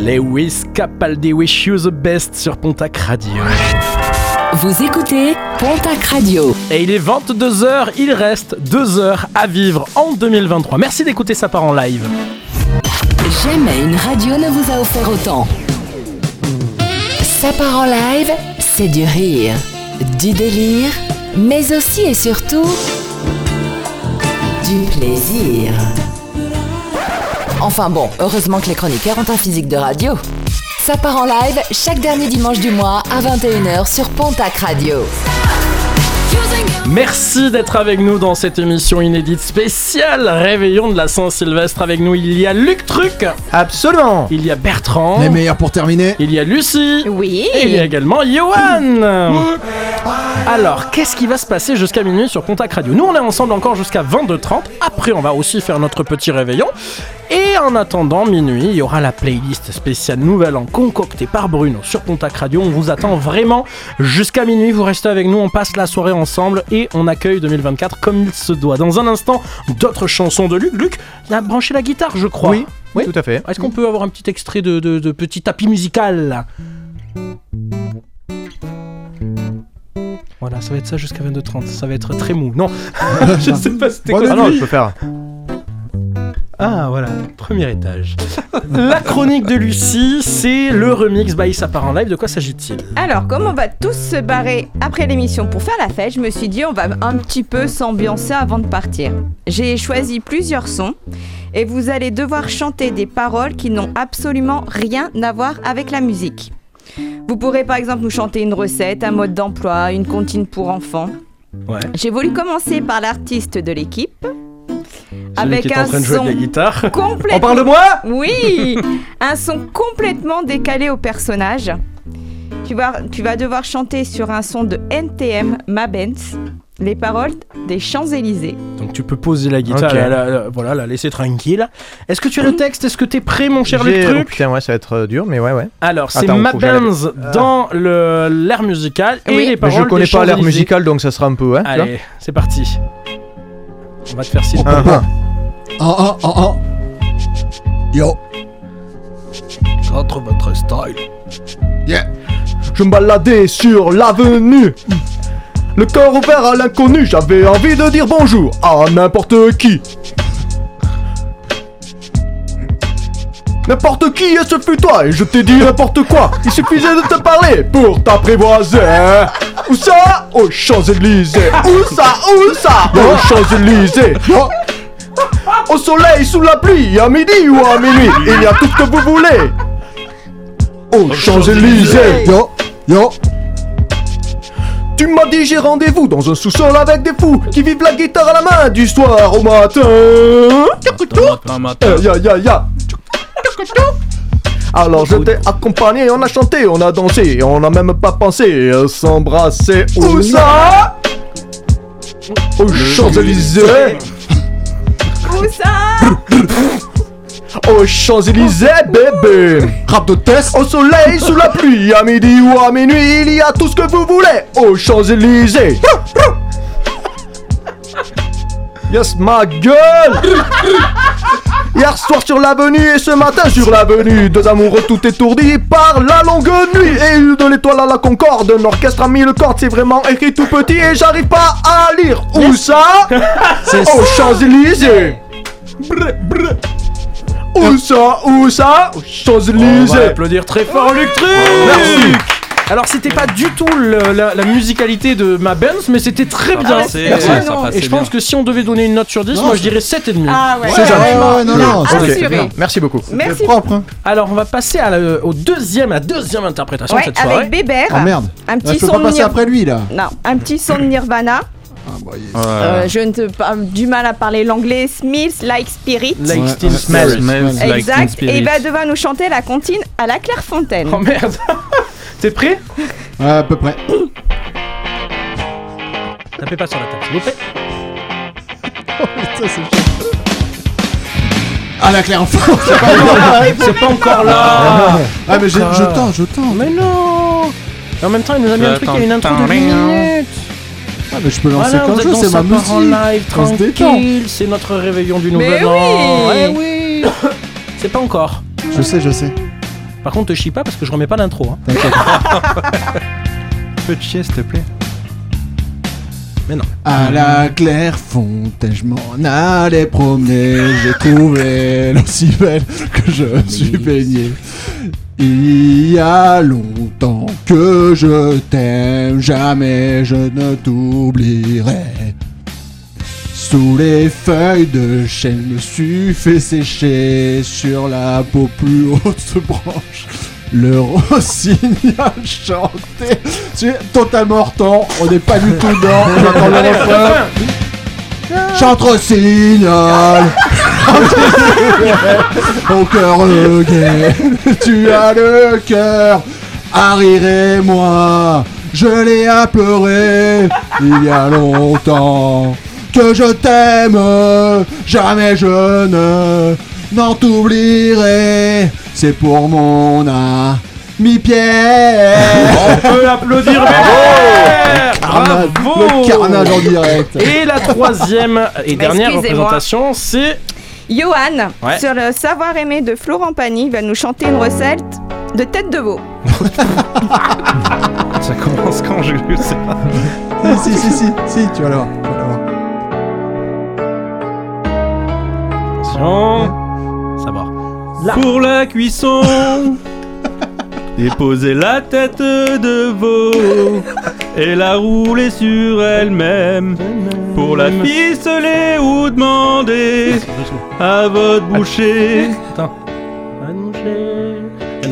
Lewis Capaldi Wish You the Best sur Pontac Radio. Vous écoutez Pontac Radio. Et il est 22h, il reste 2 heures à vivre en 2023. Merci d'écouter ça part en live. Jamais une radio ne vous a offert autant. Ça part en live, c'est du rire, du délire, mais aussi et surtout du plaisir. Enfin bon, heureusement que les chroniqueurs ont un physique de radio. Ça part en live chaque dernier dimanche du mois à 21h sur Pontac Radio. Merci d'être avec nous dans cette émission inédite spéciale Réveillon de la Saint-Sylvestre. Avec nous, il y a Luc Truc. Absolument. Il y a Bertrand. Les meilleurs pour terminer. Il y a Lucie. Oui. Et il y a également Johan. Alors, qu'est-ce qui va se passer jusqu'à minuit sur Pontac Radio? Nous, on est ensemble encore jusqu'à 22h30. Après, on va aussi faire notre petit réveillon. Et en attendant minuit, il y aura la playlist spéciale Nouvel An concoctée par Bruno sur Pontac Radio. On vous attend vraiment jusqu'à minuit. Vous restez avec nous, on passe la soirée ensemble et on accueille 2024 comme il se doit. Dans un instant, d'autres chansons de Luc. Luc, il a branché la guitare, je crois. Oui, oui, tout à fait. Est-ce qu'on peut avoir un petit extrait de, de- de petit tapis musical? Là Voilà, ça va être ça jusqu'à 22h30. Ça va être très mou. Non, je sais pas c'était quoi. Ah non, je peux faire. Ah voilà, premier étage. La chronique de Lucie, c'est le remix by Ça part en live. De quoi s'agit-il? Alors, comme on va tous se barrer après l'émission pour faire la fête, je me suis dit on va un petit peu s'ambiancer avant de partir. J'ai choisi plusieurs sons et vous allez devoir chanter des paroles qui n'ont absolument rien à voir avec la musique. Vous pourrez par exemple nous chanter une recette, un mode d'emploi, une comptine pour enfants. Ouais. J'ai voulu commencer par l'artiste de l'équipe. Celui qui est en train de jouer de la guitare. complètement- On parle de moi Oui Un son complètement décalé au personnage. Tu vas, tu vas devoir chanter sur un son de NTM Mabens les paroles des Champs-Élysées. Donc tu peux poser la guitare, Ok. la, la- la- voilà, la laisser tranquille. Est-ce que tu as le texte? Est-ce que t'es prêt, mon cher J'ai- oh, Truc? putain, ouais, ça va être euh, dur, mais ouais, ouais. Alors, c'est Attends, faut que j'aille- Mabens dans le- l'air musical et les Mais paroles je connais des pas l'air Champs-Élysées. musical, donc ça sera un peu, hein. tu vois. Allez, c'est parti. On va te faire signe. Ah, ah. Oh oh oh oh. Yo. Contre votre style. Yeah. Je me baladais sur l'avenue. Le corps ouvert à l'inconnu, j'avais envie de dire bonjour à n'importe qui. N'importe qui, et ce fut toi, et je t'ai dit n'importe quoi. Il suffisait de te parler pour t'apprivoiser. Où ça? Aux Champs-Élysées. Où ça? Où ça? Aux Champs-Élysées. Au soleil, sous la pluie, à midi ou à minuit, il y a tout ce que vous voulez. Aux Champs-Élysées. Yo. Yo. Tu m'as dit j'ai rendez-vous dans un sous-sol avec des fous qui vivent la guitare à la main du soir au matin. Eh, ya, ya, ya. Alors je t'ai accompagné, on a chanté, on a dansé, on n'a même pas pensé à s'embrasser. Où ça? Aux Champs-Élysées. Aux Champs-Élysées, bébé. Rap de test Au soleil, sous la pluie, à midi ou à minuit, il y a tout ce que vous voulez. Aux Champs-Élysées Yes, ma gueule. Hier soir sur l'avenue et ce matin sur l'avenue Deux amoureux tout étourdis par la longue nuit Et de l'étoile à la concorde, un orchestre a mis le corde C'est vraiment écrit tout petit et j'arrive pas à lire Où ça. Aux Champs-Élysées. Où ça Où ça? Aux On va Champs-Élysées. applaudir très fort Luc Truc. Merci. Alors c'était pas du tout le- la, la musicalité de ma Benz, mais c'était très Ça bien. passait, Merci. ouais, ça passait Et je pense bien. que si on devait donner une note sur 10, Non, moi je dirais 7,5. Ah ouais. C'est. Ouais, ouais, non, non. Ok. c'est- Assuré. Merci beaucoup. Merci. C'est propre. Hein. Alors on va passer à la- au deuxième, la deuxième interprétation Ouais, de cette soirée. avec Bébert. Oh merde. Un Là, petit je peux son pas de passer Nir- après lui là. Non, un petit son de Nirvana. Ah, bah, Euh, je ne te parle du mal à parler l'anglais. Smells like spirit. Like Ouais, Still Smells. Smells like Teen Exact. Et il va devoir nous chanter la comptine à la Clairefontaine. Oh merde T'es prêt Ouais, à peu près. Tapez pas sur la table, s'il vous plaît. Oh, putain, c'est. Ah la claire enfin C'est pas encore là Ah mais j'ai- je tends, je tends. Mais non Et En même temps, il nous a mis un truc, il y a une intro de 8 minutes Ah mais je peux lancer Voilà, quand je veux, c'est ma en musique. live, tranquille, c'est notre réveillon du Mais nouvel oui. an. Eh oui C'est pas encore. Je sais, je sais. Par contre, te chie pas parce que je remets pas l'intro. Hein. Peu de chier, s'il te plaît. Mais non. À la Clairefontaine, je m'en allais promener. J'ai trouvé l'eau si belle que je me suis baigné. Il y a longtemps que je t'aime, jamais je ne t'oublierai. Sous les feuilles de chêne, me suis fait sécher sur la peau plus haute branche. Le rossignol chantait. C'est totalement hors temps, on n'est pas du tout. On attend le refrain. Chante rossignol Au cœur gai Tu as le cœur à rire et moi Je l'ai à pleurer Il y a longtemps Que je t'aime Jamais je ne N'en t'oublierai C'est pour mon ami Pierre On peut applaudir Bébert Carnage, Bravo le carnage en direct. Et la troisième et dernière Excusez-moi. représentation, c'est Johan, Ouais. sur le savoir-aimer de Florent Pagny, va nous chanter une recette de tête de veau. Ça commence quand je sais pas. si, si, si, si, si, tu vas le voir. Attention. Savoir. Pour la cuisson, déposer la tête de veau et la rouler sur elle-même. Pour la ficeler ou demander à votre boucher Attends.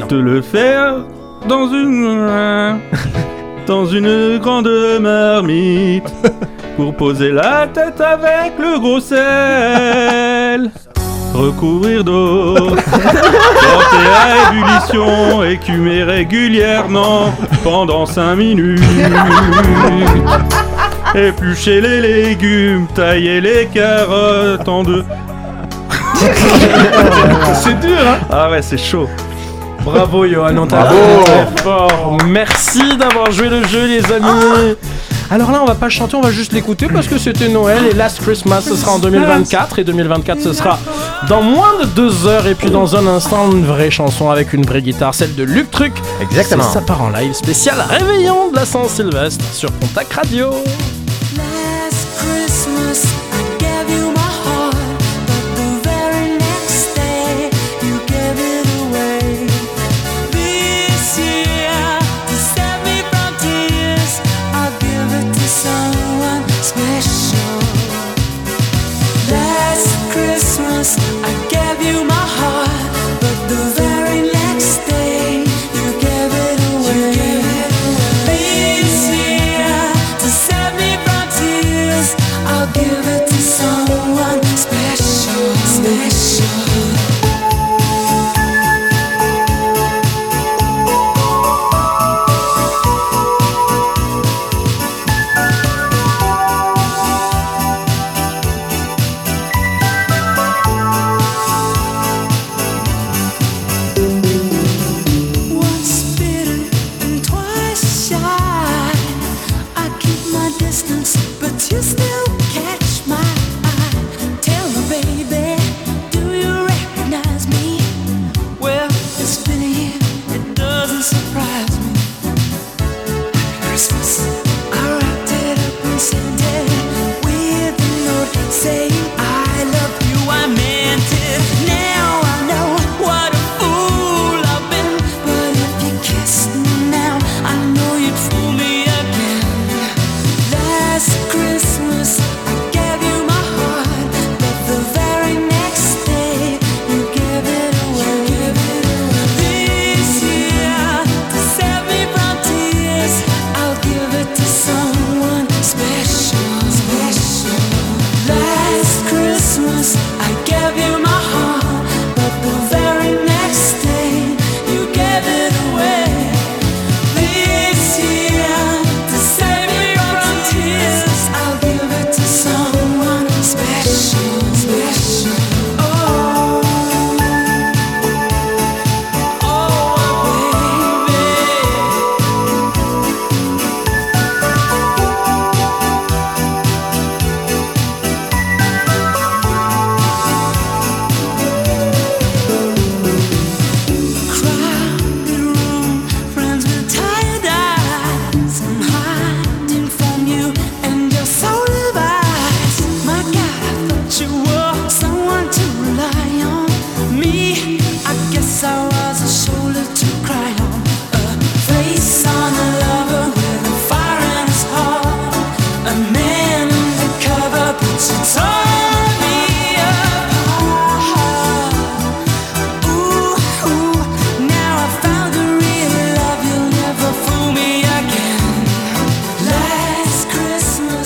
de le faire dans une dans une grande marmite pour poser la tête avec le gros sel. Recouvrir d'eau, porter à ébullition, écumer régulièrement pendant 5 minutes. Éplucher les légumes, tailler les carottes en deux. c'est dur, hein Ah ouais, c'est chaud. Bravo Johan, on t'a Bravo. très fort. Merci d'avoir joué le jeu les amis. Alors là, on va pas chanter, on va juste l'écouter parce que c'était Noël et Last Christmas, ce sera en 2024 et 2024, ce sera dans moins de deux heures et puis dans un instant, une vraie chanson avec une vraie guitare, celle de Luc Truc. Exactement. Ça part en live spécial réveillon de la Saint-Sylvestre sur Pontac Radio.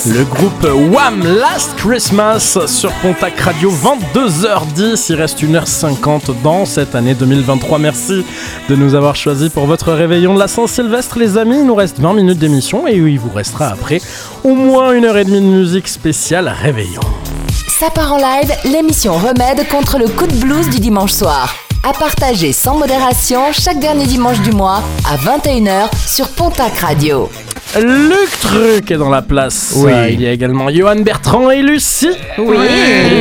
Le groupe Wham! Last Christmas sur Pontac Radio, 22h10. Il reste 1h50 dans cette année 2023. Merci de nous avoir choisis pour votre réveillon de la Saint-Sylvestre, les amis. Il nous reste 20 minutes d'émission et il vous restera après au moins une heure et demie de musique spéciale réveillon. Ça part en live, l'émission Remède contre le coup de blues du dimanche soir. À partager sans modération chaque dernier dimanche du mois à 21h sur Pontac Radio. Luc Truc est dans la place. Oui. Euh, Il y a également Johan Bertrand et Lucie. Oui.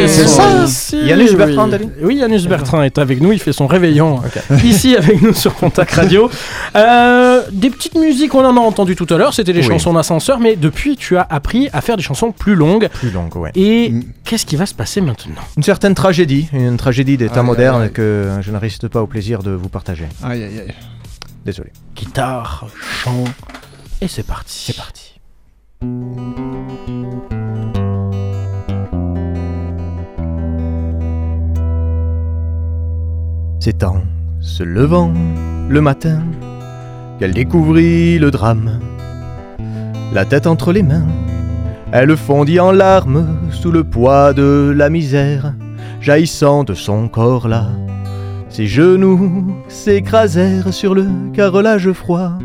C'est ça. ici. Yannis Bertrand, Oui, Yannis Bertrand est avec nous. Il fait son réveillon ici avec nous sur Contact Radio. Euh, des petites musiques, on en a entendu tout à l'heure. C'était des Oui. chansons d'ascenseur. Mais depuis, tu as appris à faire des chansons plus longues. Plus longue, ouais. Et qu'est-ce qui va se passer maintenant? Une certaine tragédie, une tragédie des temps modernes aïe. que je ne résiste pas au plaisir de vous partager. Aïe aïe aïe. Désolé. Guitare, chant. Et c'est parti. C'est parti. C'est en se levant le matin qu'elle découvrit le drame. La tête entre les mains, elle fondit en larmes sous le poids de la misère jaillissant de son corps là. Ses genoux s'écrasèrent sur le carrelage froid.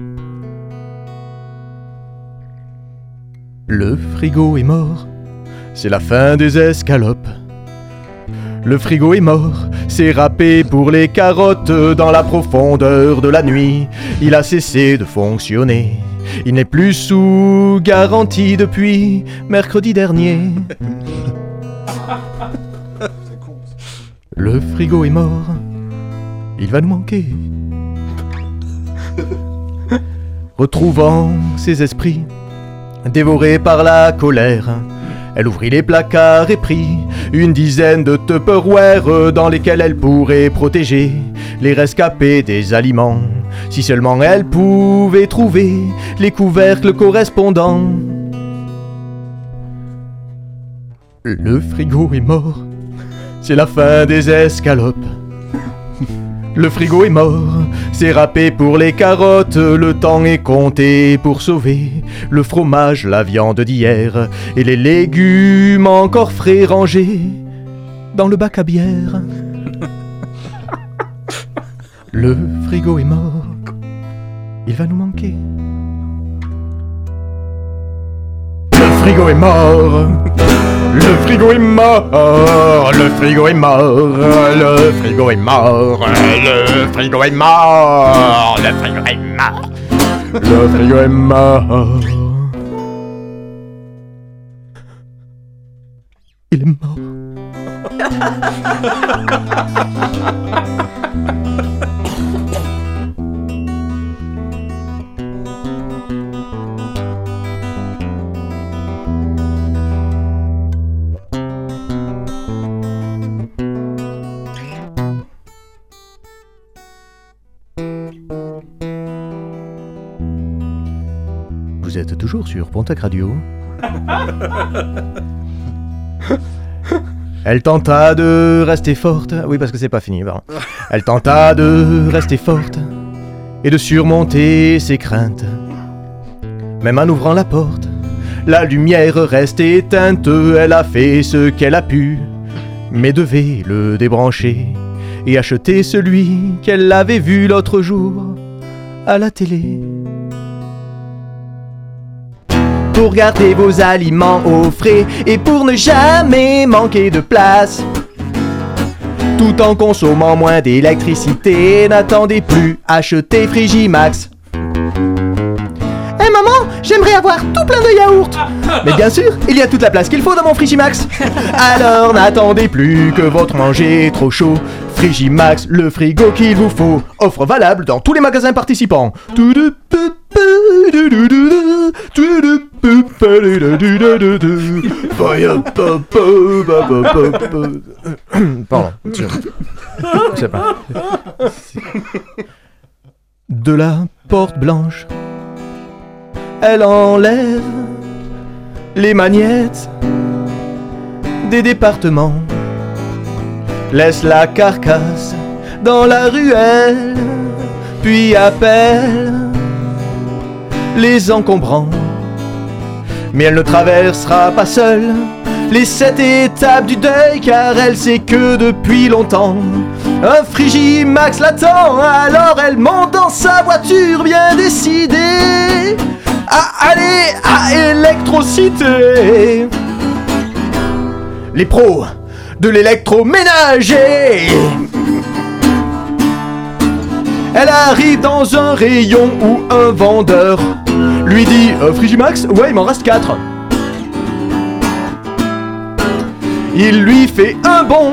Le frigo est mort, c'est la fin des escalopes. Le frigo est mort, c'est râpé pour les carottes dans la profondeur de la nuit. Il a cessé de fonctionner. Il n'est plus sous garantie depuis mercredi dernier. Le frigo est mort, il va nous manquer. Retrouvant ses esprits, dévorés par la colère, elle ouvrit les placards et prit une dizaine de Tupperware dans lesquels elle pourrait protéger les rescapés des aliments. Si seulement elle pouvait trouver les couvercles correspondants. Le frigo est mort, c'est la fin des escalopes. Le frigo est mort, c'est râpé pour les carottes, le temps est compté pour sauver le fromage, la viande d'hier et les légumes encore frais rangés dans le bac à bière. Le frigo est mort, il va nous manquer. Le frigo est mort, le frigo est mort, le frigo est mort, le frigo est mort, le frigo est mort, le frigo est mort, le frigo est mort. Il est mort. toujours sur Pontac Radio. Elle tenta de rester forte. Oui, parce que c'est pas fini. Elle tenta de rester forte et de surmonter ses craintes. Même en ouvrant la porte, la lumière reste éteinte. Elle a fait ce qu'elle a pu, mais devait le débrancher et acheter celui qu'elle avait vu l'autre jour à la télé. Pour garder vos aliments au frais et pour ne jamais manquer de place. Tout en consommant moins d'électricité, n'attendez plus, achetez Frigimax. Eh maman, j'aimerais avoir tout plein de yaourts. Mais bien sûr, il y a toute la place qu'il faut dans mon Frigimax. Alors n'attendez plus que votre manger est trop chaud. Frigimax, le frigo qu'il vous faut. Offre valable dans tous les magasins participants. Pardon. Sais pas. De la porte blanche, elle enlève les magnettes des départements. Laisse la carcasse dans la ruelle, puis appelle les encombrants. Mais elle ne traversera pas seule les sept étapes du deuil car elle sait que depuis longtemps un Frigimax l'attend. Alors elle monte dans sa voiture bien décidée à aller à Électrocité. Les pros de l'électroménager. Elle arrive dans un rayon où un vendeur lui dit euh, Frigimax Ouais, il m'en reste 4. Il lui fait un bon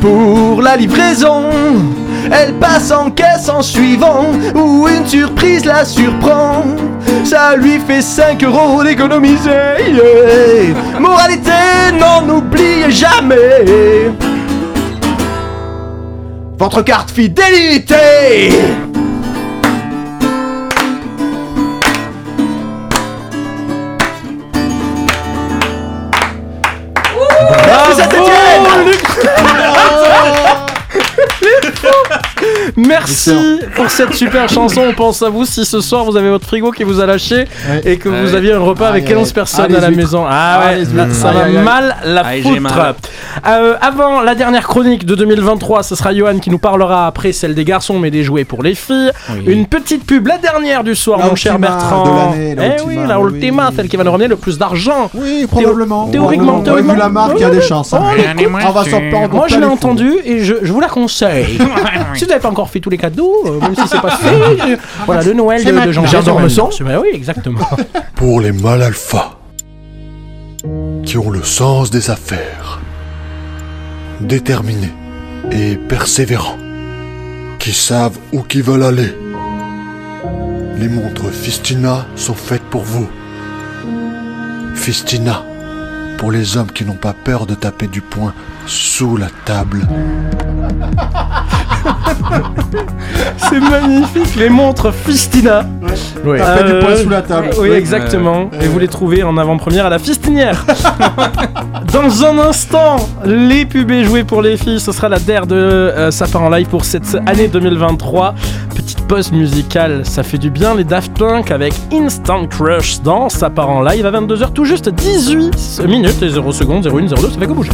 pour la livraison. Elle passe en caisse en suivant où une surprise la surprend. Ça lui fait 5 euros d'économiser. Moralité, n'en oubliez jamais. Votre carte fidélité. Merci pour cette super chanson. On pense à vous si ce soir vous avez votre frigo qui vous a lâché et que vous aviez un repas avec Aïe, aïe, 15 aïe. personnes Ah, à la huîtres. maison. Ah Ah, ouais, là, ça va mal la foutre. mal. Euh, avant la dernière chronique de 2023, ce sera Johan qui nous parlera après celle des garçons mais des jouets pour les filles. Une petite pub, la dernière du soir, La mon cher Bertrand. de l'année, la eh ultima, oui, la oui, ultima, celle qui va nous ramener le plus d'argent. Oui, probablement. Théoriquement, Probablement. Ouais, théoriquement. Vu la marque, il y a des chances. On va s'en prendre Moi, je l'ai entendu et je, je vous la conseille. si vous n'avez pas encore fait tous les cadeaux, euh, même si c'est pas fait, euh, voilà, le Noël de, de Jean Dormesson. Dormesson. Oui, exactement. Pour les mâles alpha, qui ont le sens des affaires, déterminés et persévérants, qui savent où qu'ils veulent aller. Les montres Fistina sont faites pour vous. Fistina, pour les hommes qui n'ont pas peur de taper du poing sous la table. C'est magnifique, les montres Fistina. Oui. Taper du Euh, poing sous la table. Oui, Oui. exactement. Et vous les trouvez en avant-première à la Fistinière. Dans un instant, les pubs joués pour les filles, ce sera la DER de euh, Sapin en live pour cette année 2023. Pause musicale, ça fait du bien les Daft Punk avec Instant Crush dans Sapin en live à 22h, tout juste 18 minutes et 0 secondes, 01, 02, ça fait que bouger.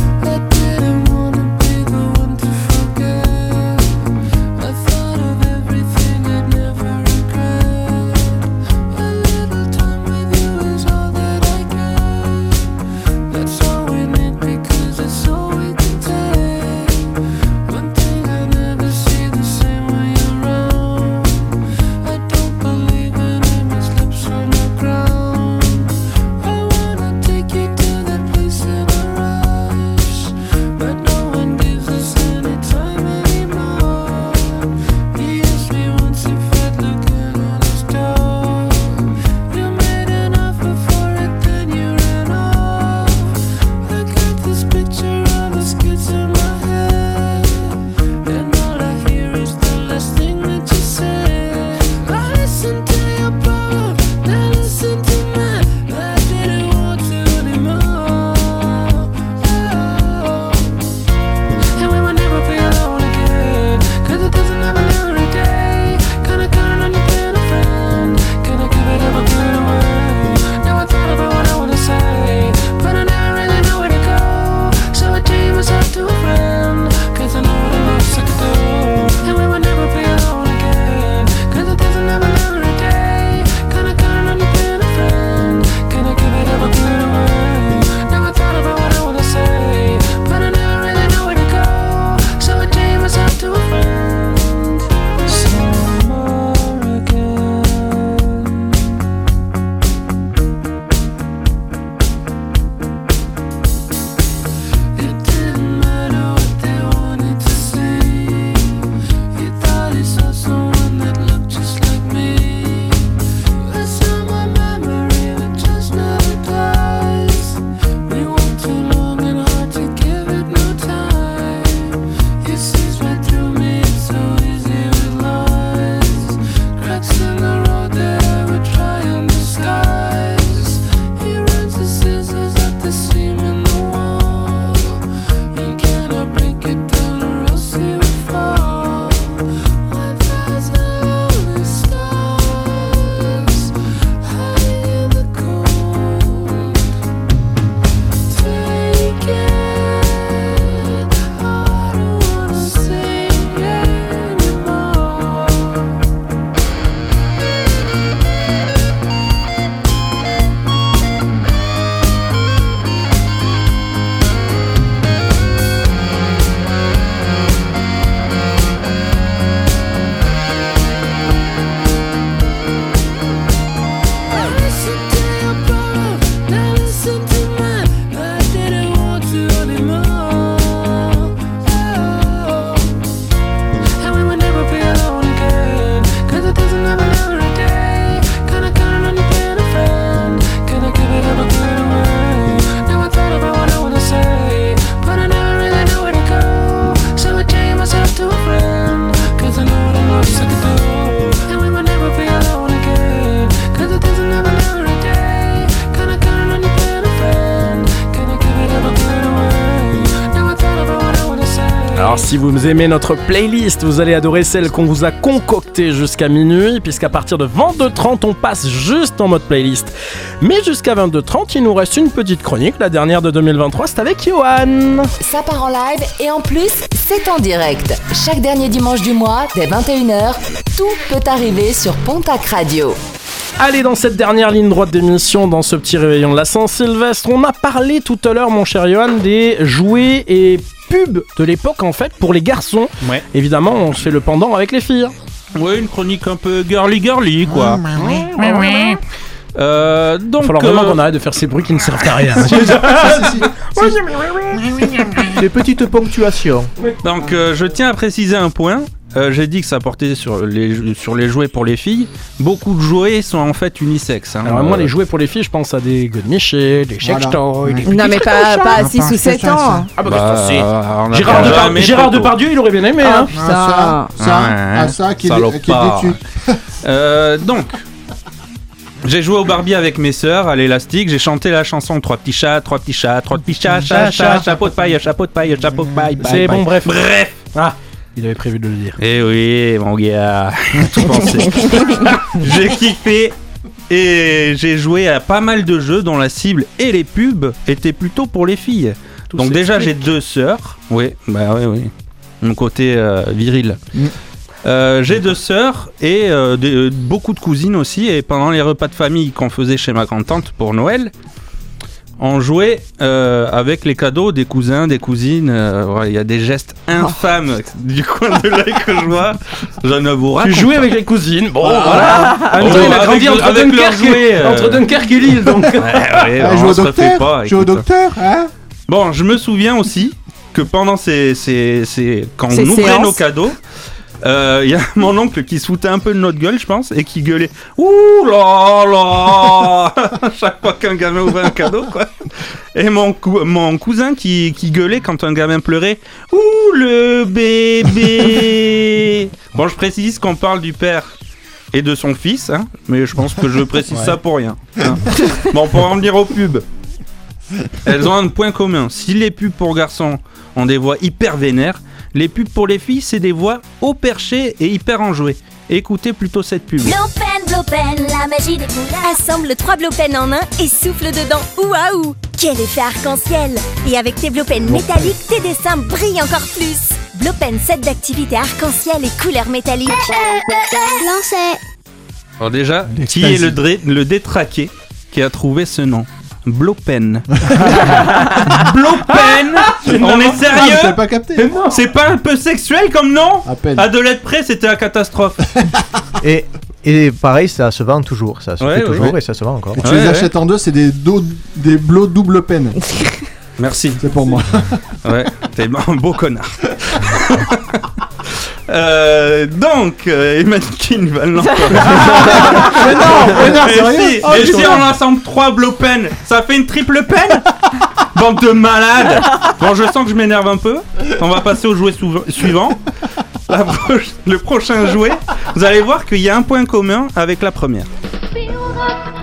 Si vous aimez notre playlist, vous allez adorer celle qu'on vous a concoctée jusqu'à minuit, puisqu'à partir de 22h30, on passe juste en mode playlist. Mais jusqu'à 22h30, il nous reste une petite chronique, la dernière de 2023, c'est avec Johan. Ça part en live et en plus, c'est en direct. Chaque dernier dimanche du mois, dès 21h, tout peut arriver sur Pontac Radio. Allez, dans cette dernière ligne droite d'émission, dans ce petit réveillon de la Saint-Sylvestre, on a parlé tout à l'heure, mon cher Johan, des jouets et pubs de l'époque, en fait, pour les garçons. Ouais. Évidemment, on se fait le pendant avec les filles. Ouais, une chronique un peu girly girly quoi. Euh, donc, Il va falloir vraiment euh, qu'on arrête de faire ces bruits qui ne servent à rien. Des petites ponctuations. Donc euh, je tiens à préciser un point. Euh, J'ai dit que ça portait sur les, sur les jouets pour les filles. Beaucoup de jouets sont en fait unisexes. hein. Alors moi, Euh, les jouets pour les filles, je pense à des godemichés, des sextoys, des Non, mais pas, pas ça. à 6 ou 7 ans. Ah bah, Bah, ça, si. on Gérard, pas Depar- jamais Gérard. Depardieu, il aurait bien aimé. Ah, hein. putain. Ça, ça, Ouais, ah, ça, qui est, qui est déçu. Euh, donc, j'ai joué au Barbie avec mes sœurs à l'élastique. J'ai chanté la chanson Trois petits chats, trois petits chats, trois petits chats, chat, chat, chapeau de paille, chapeau de paille, chapeau de paille. paille, C'est bon, bref. Bref. Ah, il avait prévu de le dire. Eh oui, mon gars, tout pensé. j'ai kiffé et j'ai joué à pas mal de jeux dont la cible et les pubs étaient plutôt pour les filles. Tout Donc déjà j'ai deux sœurs. Oui, bah oui, oui. Mon côté euh, viril. Mm. Euh, j'ai deux sœurs et euh, euh, beaucoup de cousines aussi. Et pendant les repas de famille qu'on faisait chez ma grand-tante pour Noël, on jouait euh, avec les cadeaux des cousins, des cousines. euh, Il y a des gestes infâmes du coin de l'œil que je vois. Je ne vous Tu jouais pas. avec les cousines. Bon, Voilà. Oh, il a avec grandi entre avec leurs Dunkerque, et, euh. entre Dunkerque et Lille, donc. Ouais, ouais, Ah, on au se docteur pas, Joue au écoute. docteur, hein Bon, je me souviens aussi que pendant ces, ces, ces- quand Ces on ouvrait séances. nos cadeaux, il y a mon oncle qui se foutait un peu de notre gueule, je pense, et qui gueulait Ouh là là Chaque fois qu'un gamin ouvrait un cadeau, quoi. Et mon, cou- mon cousin qui, qui gueulait quand un gamin pleurait Ouh le bébé Bon, je précise qu'on parle du père et de son fils, hein, mais je pense que je précise ça pour rien. hein. Bon, pour en venir aux pubs. Elles ont un point commun. Si les pubs pour garçons ont des voix hyper vénères, les pubs pour les filles, c'est des voix haut perchées et hyper enjouées. Écoutez plutôt cette pub. Blopen, Blopen, la magie des couleurs. Assemble trois Blopen en un et souffle dedans. Waouh Quel effet arc-en-ciel Et avec tes Blopen métalliques, tes dessins brillent encore plus. Blopen, set d'activité arc-en-ciel et couleurs métalliques. Lancez. Alors déjà, qui est le, dré- le détraqué qui a trouvé ce nom? Blopen. Blopen On est Ah, je sérieux t'avais pas capté. C'est pas un peu sexuel comme nom À peine. À de l'être près, c'était la catastrophe. Et, et pareil, ça se vend toujours. Ça se Ouais, fait ouais, toujours ouais. et ça se vend encore. Et tu Ouais, les ouais. achètes en deux, c'est des, des blots double peine. Merci. C'est pour moi. Ouais, un beau connard. Euh, donc, euh, Emmanuel va le lancer. Mais non, mais non, Et sérieux si, Oh, et si on assemble 3 blopen, ça fait une triple peine Bande de malades Bon, je sens que je m'énerve un peu. On va passer au jouet suivant. La le prochain jouet, vous allez voir qu'il y a un point commun avec la première.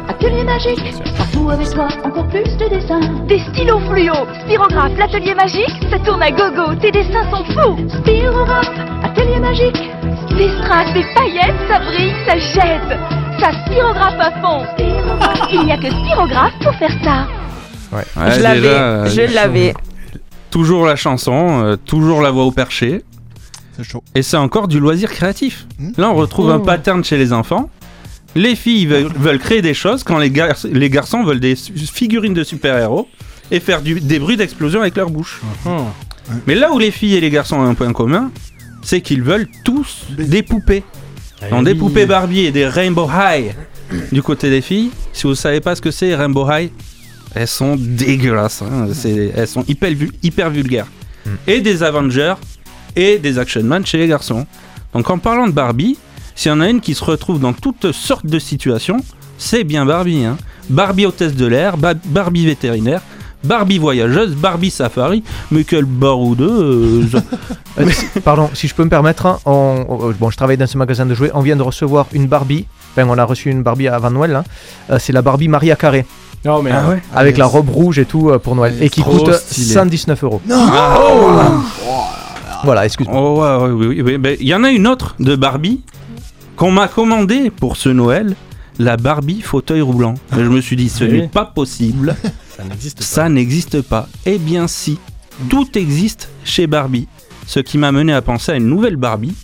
Atelier magique, partout avec toi, encore plus de dessins. Des stylos fluo, spirographe, l'atelier magique, ça tourne à gogo, tes dessins sont fous. Spirographe, atelier magique, des strass, des paillettes, ça brille, ça jette. Ça spirographe à fond. Il n'y a que spirographe pour faire ça. Ouais, je l'avais, euh, je l'avais. Toujours la chanson, euh, toujours la voix au perché. C'est chaud. Et c'est encore du loisir créatif. Là, on retrouve un Oh. pattern chez les enfants. Les filles veulent, veulent créer des choses quand les, gar- les garçons veulent des figurines de super-héros et faire du- des bruits d'explosion avec leur bouche. Mais là où les filles et les garçons ont un point commun, c'est qu'ils veulent tous des poupées. Donc des poupées Barbie et des Rainbow High du côté des filles. Si vous savez pas ce que c'est Rainbow High, elles sont dégueulasses. hein. Elles sont hyper, vul- hyper vulgaires. Et des Avengers et des Action Man chez les garçons. Donc en parlant de Barbie, s'il y en a une qui se retrouve dans toutes sortes de situations, c'est bien Barbie. hein. Barbie hôtesse de l'air, Ba- Barbie vétérinaire, Barbie voyageuse, Barbie safari, mais quel baroudeux Euh, Pardon, si je peux me permettre, hein, on- on- bon, je travaille dans ce magasin de jouets. On vient de recevoir une Barbie. Enfin, on a reçu une Barbie avant Noël. hein. Euh, c'est la Barbie Maria Carré. Non, mais. Ah ouais? Avec yes. la robe rouge et tout euh, pour Noël. Et qui coûte stylé. 119 euros. Non Ah, Oh Voilà, excuse-moi. Oh, ouais, oui, oui, oui. Ben, Il y en a une autre de Barbie qu'on m'a commandée pour ce Noël, la Barbie fauteuil roulant. Et je me suis dit, ce Oui. n'est pas possible. Ça n'existe pas. Ça n'existe pas. Eh bien si, tout existe chez Barbie. Ce qui m'a mené à penser à une nouvelle Barbie.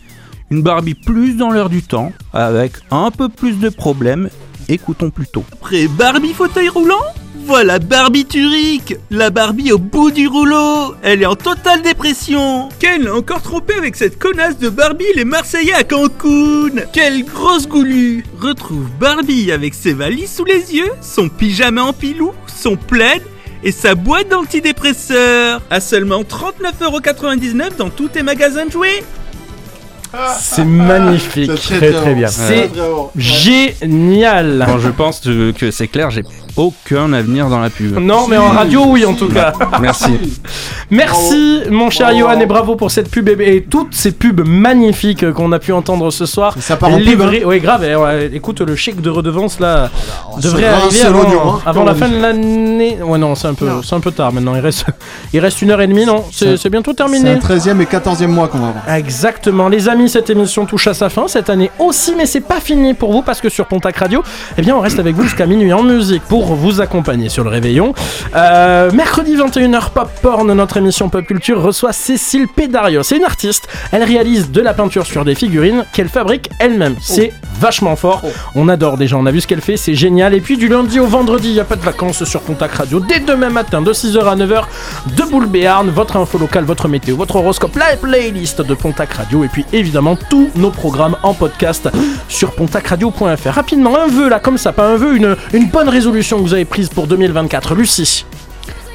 Une Barbie plus dans l'heure du temps, avec un peu plus de problèmes. Écoutons plutôt. Après Barbie fauteuil roulant voilà Barbie Turic La Barbie au bout du rouleau. Elle est en totale dépression. Ken l'a encore trompé avec cette connasse de Barbie les Marseillais à Cancun. Quelle grosse goulue. Retrouve Barbie avec ses valises sous les yeux, son pyjama en pilou, son plaid et sa boîte d'antidépresseurs. À seulement 39,99€ dans tous tes magasins de jouets. C'est magnifique. C'est très, très bon. C'est génial. Bon, je pense que que c'est clair, j'ai aucun avenir dans la pub. Non, mais en radio, oui, en tout cas. Merci. Merci, mon cher Johan, et bravo pour cette pub et, et toutes ces pubs magnifiques qu'on a pu entendre ce soir. Ça part en pub, Livrées- hein. Oui, grave. et ouais, écoute, le chèque de redevance là on devrait arriver avant, hein, la fin de l'année. Ouais, non, c'est un peu, c'est un peu tard maintenant. Il reste, il reste une heure et demie, non? C'est c'est bientôt C'est terminé. un 13e et 14e mois qu'on va avoir. Exactement, les amis, cette émission touche à sa fin cette année aussi, mais c'est pas fini pour vous parce que sur Pontac Radio, eh bien, on reste avec vous jusqu'à minuit en musique pour vous accompagner sur le réveillon. Euh, mercredi 21h, Pop Porn, notre émission Pop Culture reçoit Cécile Pédario. C'est une artiste, elle réalise de la peinture sur des figurines qu'elle fabrique elle-même. C'est vachement fort, on adore déjà, on a vu ce qu'elle fait, c'est génial. Et puis du lundi au vendredi, il n'y a pas de vacances sur Pontac Radio. Dès demain matin, de 6h à 9h, de Boule Béarn, votre info locale, votre météo, votre horoscope, la playlist de Pontac Radio. Et puis évidemment, tous nos programmes en podcast sur pontacradio.fr. Rapidement, un vœu là, comme ça, pas un vœu, une bonne résolution que vous avez prise pour 2024. Lucie,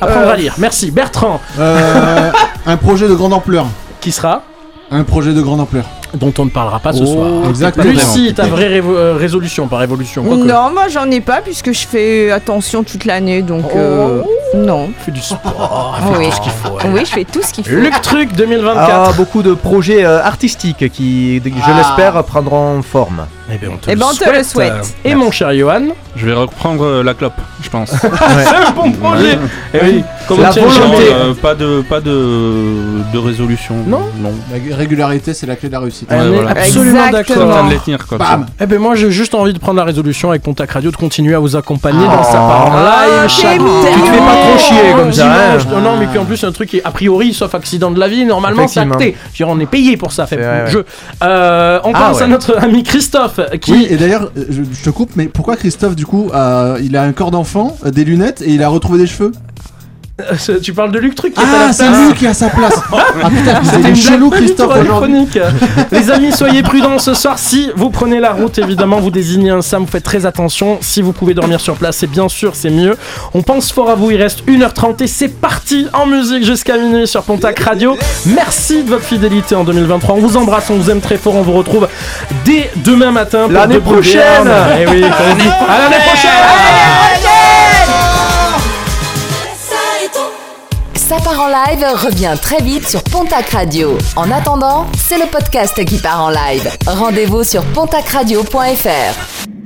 apprendre Euh. à lire. Merci. Bertrand, Euh, un projet de grande ampleur. qui sera Un projet de grande ampleur. dont on ne parlera pas ce Oh, soir. exactement. Lucie, ta vraie révo- euh, résolution, pas révolution. quoique. Non, moi j'en ai pas puisque je fais attention toute l'année donc euh, non. Fais du sport, fais oui. tout ce qu'il faut. elle. Oui, je fais tout ce qu'il faut. Luc Truc 2024. Ah, beaucoup de projets euh, artistiques qui, je Ah. l'espère, prendront forme. Eh bien, on te Eh ben, on te le souhaite. Et mon cher Johan, Je vais reprendre euh, la clope, je pense. c'est un bon projet. Eh oui, comme La volonté. Non, jamais. euh, pas de pas de, de résolution. Non non. La régularité, c'est la clé de la réussite. On est voilà. absolument Exactement. D'accord. de les tenir quoi. Bam Eh ben moi j'ai juste envie de prendre la résolution avec Pontac Radio de continuer à vous accompagner Oh. dans sa part en live. Ah, chaque. Tu te fais pas trop chier comme ça, Dimanche. hein. Non, mais puis en plus c'est un truc qui est a priori, sauf accident de la vie, normalement c'est acté. Je veux dire, on est payé pour ça, fait vrai, ouais. jeu. Euh, on Ah, pense ouais. à notre ami Christophe qui Oui, et d'ailleurs, euh, je, je te coupe, mais pourquoi Christophe, du coup, euh, il a un corps d'enfant, euh, des lunettes et il a retrouvé des cheveux? tu parles de Luc Truc qui est à Ah, la c'est place. lui qui a sa place Ah putain, C'était est chelou Christophe aujourd'hui. Les amis, soyez prudents ce soir. Si vous prenez la route, évidemment, vous désignez un Sam, vous faites très attention. Si vous pouvez dormir sur place, c'est bien sûr, c'est mieux. On pense fort à vous, il reste 1h30 et c'est parti en musique jusqu'à minuit sur Pontac Radio. Merci de votre fidélité en 2023. On vous embrasse, on vous aime très fort. On vous retrouve dès demain matin pour L'année beaux prochaine. Béarn. Eh oui. À l'année prochaine Ça part en live revient très vite sur Pontac Radio. En attendant, c'est le podcast qui part en live. Rendez-vous sur pontacradio.fr.